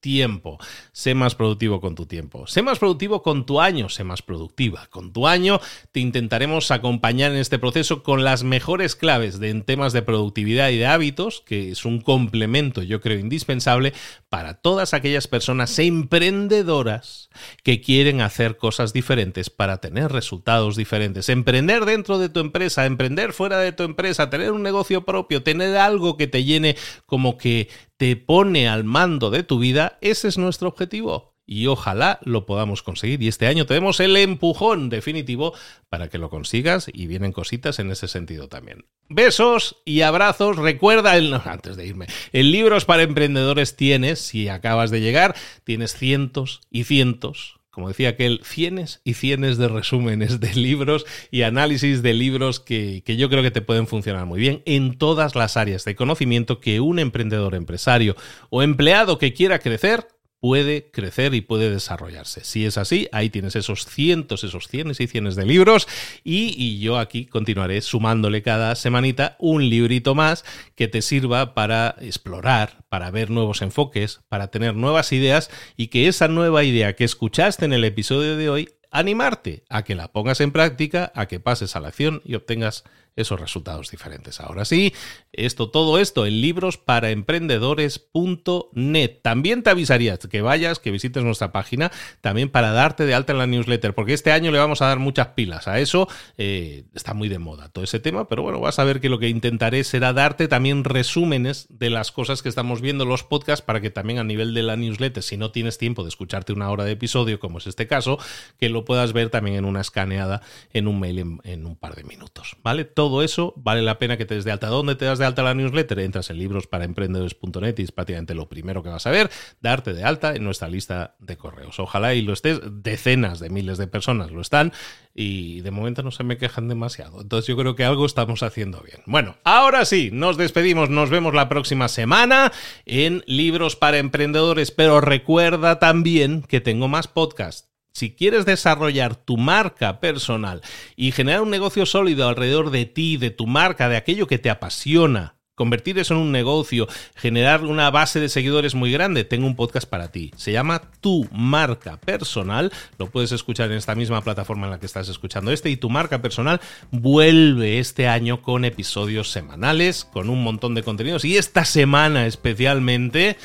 tiempo. Sé más productivo con tu tiempo. Sé más productivo con tu año. Sé más productiva con tu año. Te intentaremos acompañar en este proceso con las mejores claves de, en temas de productividad y de hábitos, que es un complemento, yo creo, indispensable para todas aquellas personas emprendedoras que quieren hacer cosas diferentes para tener resultados diferentes. Emprender dentro de tu empresa, emprender fuera de tu empresa, tener un negocio propio, tener algo que te llene como que te pone al mando de tu vida, ese es nuestro objetivo. Y ojalá lo podamos conseguir. Y este año tenemos el empujón definitivo para que lo consigas y vienen cositas en ese sentido también. Besos y abrazos. Recuerda, el, antes de irme, el Libros para Emprendedores tienes, si acabas de llegar, tienes cientos y cientos como decía aquel, cienes y cienes de resúmenes de libros y análisis de libros que, que, yo creo que te pueden funcionar muy bien en todas las áreas de conocimiento que un emprendedor, empresario o empleado que quiera crecer puede crecer y puede desarrollarse. Si es así, ahí tienes esos cientos, esos cienes y cienes de libros y, yo aquí continuaré sumándole cada semanita un librito más que te sirva para explorar, para ver nuevos enfoques, para tener nuevas ideas y que esa nueva idea que escuchaste en el episodio de hoy animarte a que la pongas en práctica, a que pases a la acción y obtengas esos resultados diferentes. Ahora sí, esto, todo esto en librosparaemprendedores.net. También te avisaría que vayas, que visites nuestra página, también para darte de alta en la newsletter, porque este año le vamos a dar muchas pilas a eso. Eh, está muy de moda todo ese tema, pero bueno, vas a ver que lo que intentaré será darte también resúmenes de las cosas que estamos viendo en los podcasts para que también a nivel de la newsletter, si no tienes tiempo de escucharte una hora de episodio, como es este caso, que lo puedas ver también en una escaneada en un mail en, en un par de minutos. ¿Vale? Todo eso, vale la pena que te des de alta. ¿Dónde te das de alta la newsletter? Entras en librosparaemprendedores.net y es prácticamente lo primero que vas a ver, darte de alta en nuestra lista de correos. Ojalá y lo estés, decenas de miles de personas lo están y de momento no se me quejan demasiado. Entonces yo creo que algo estamos haciendo bien. Bueno, ahora sí, nos despedimos, nos vemos la próxima semana en Libros para Emprendedores, pero recuerda también que tengo más podcasts si quieres desarrollar tu marca personal y generar un negocio sólido alrededor de ti, de tu marca, de aquello que te apasiona, convertir eso en un negocio, generar una base de seguidores muy grande, tengo un podcast para ti. Se llama Tu Marca Personal. Lo puedes escuchar en esta misma plataforma en la que estás escuchando este. Y Tu Marca Personal vuelve este año con episodios semanales, con un montón de contenidos. Y esta semana especialmente,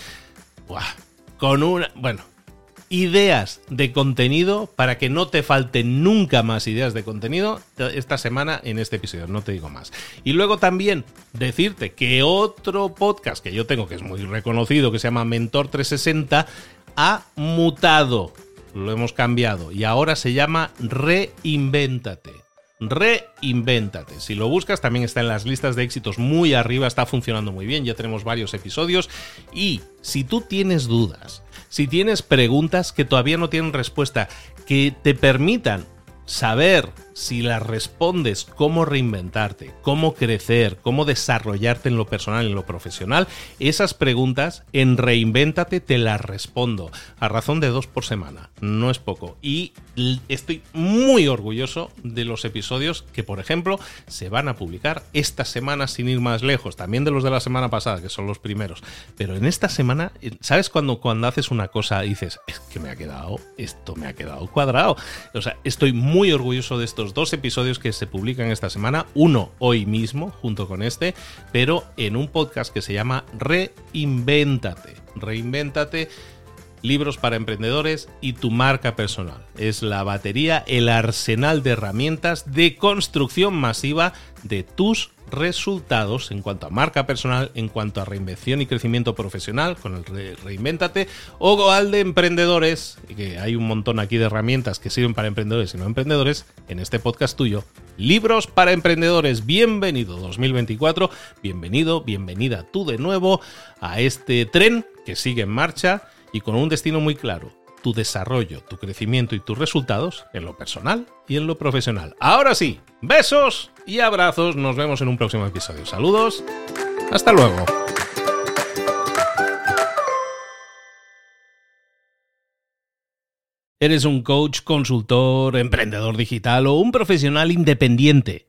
con una... Bueno, ideas de contenido para que no te falten nunca más ideas de contenido esta semana en este episodio, no te digo más. Y luego también decirte que otro podcast que yo tengo que es muy reconocido, que se llama Mentor 360, ha mutado, lo hemos cambiado y ahora se llama Reinvéntate. Reinvéntate. Si lo buscas, también está en las listas de éxitos muy arriba, está funcionando muy bien, ya tenemos varios episodios. Y si tú tienes dudas, si tienes preguntas que todavía no tienen respuesta, que te permitan saber si las respondes cómo reinventarte, cómo crecer, cómo desarrollarte en lo personal en lo profesional, esas preguntas en Reinvéntate te las respondo a razón de dos por semana. No es poco. Y estoy muy orgulloso de los episodios que, por ejemplo, se van a publicar esta semana sin ir más lejos. También de los de la semana pasada, que son los primeros. Pero en esta semana, ¿sabes cuando, cuando haces una cosa dices, es que me ha quedado, esto me ha quedado cuadrado? O sea, estoy muy orgulloso de estos dos episodios que se publican esta semana. Uno hoy mismo, junto con este, pero en un podcast que se llama Reinvéntate. Reinvéntate libros para emprendedores y tu marca personal. Es la batería, el arsenal de herramientas de construcción masiva de tus resultados en cuanto a marca personal, en cuanto a reinvención y crecimiento profesional con el Reinvéntate o al de emprendedores, y que hay un montón aquí de herramientas que sirven para emprendedores y no emprendedores, en este podcast tuyo, Libros para Emprendedores. Bienvenido 2024, bienvenido, bienvenida tú de nuevo a este tren que sigue en marcha y con un destino muy claro, tu desarrollo, tu crecimiento y tus resultados en lo personal y en lo profesional. Ahora sí, besos y abrazos, nos vemos en un próximo episodio. Saludos, hasta luego. ¿Eres un coach, consultor, emprendedor digital o un profesional independiente?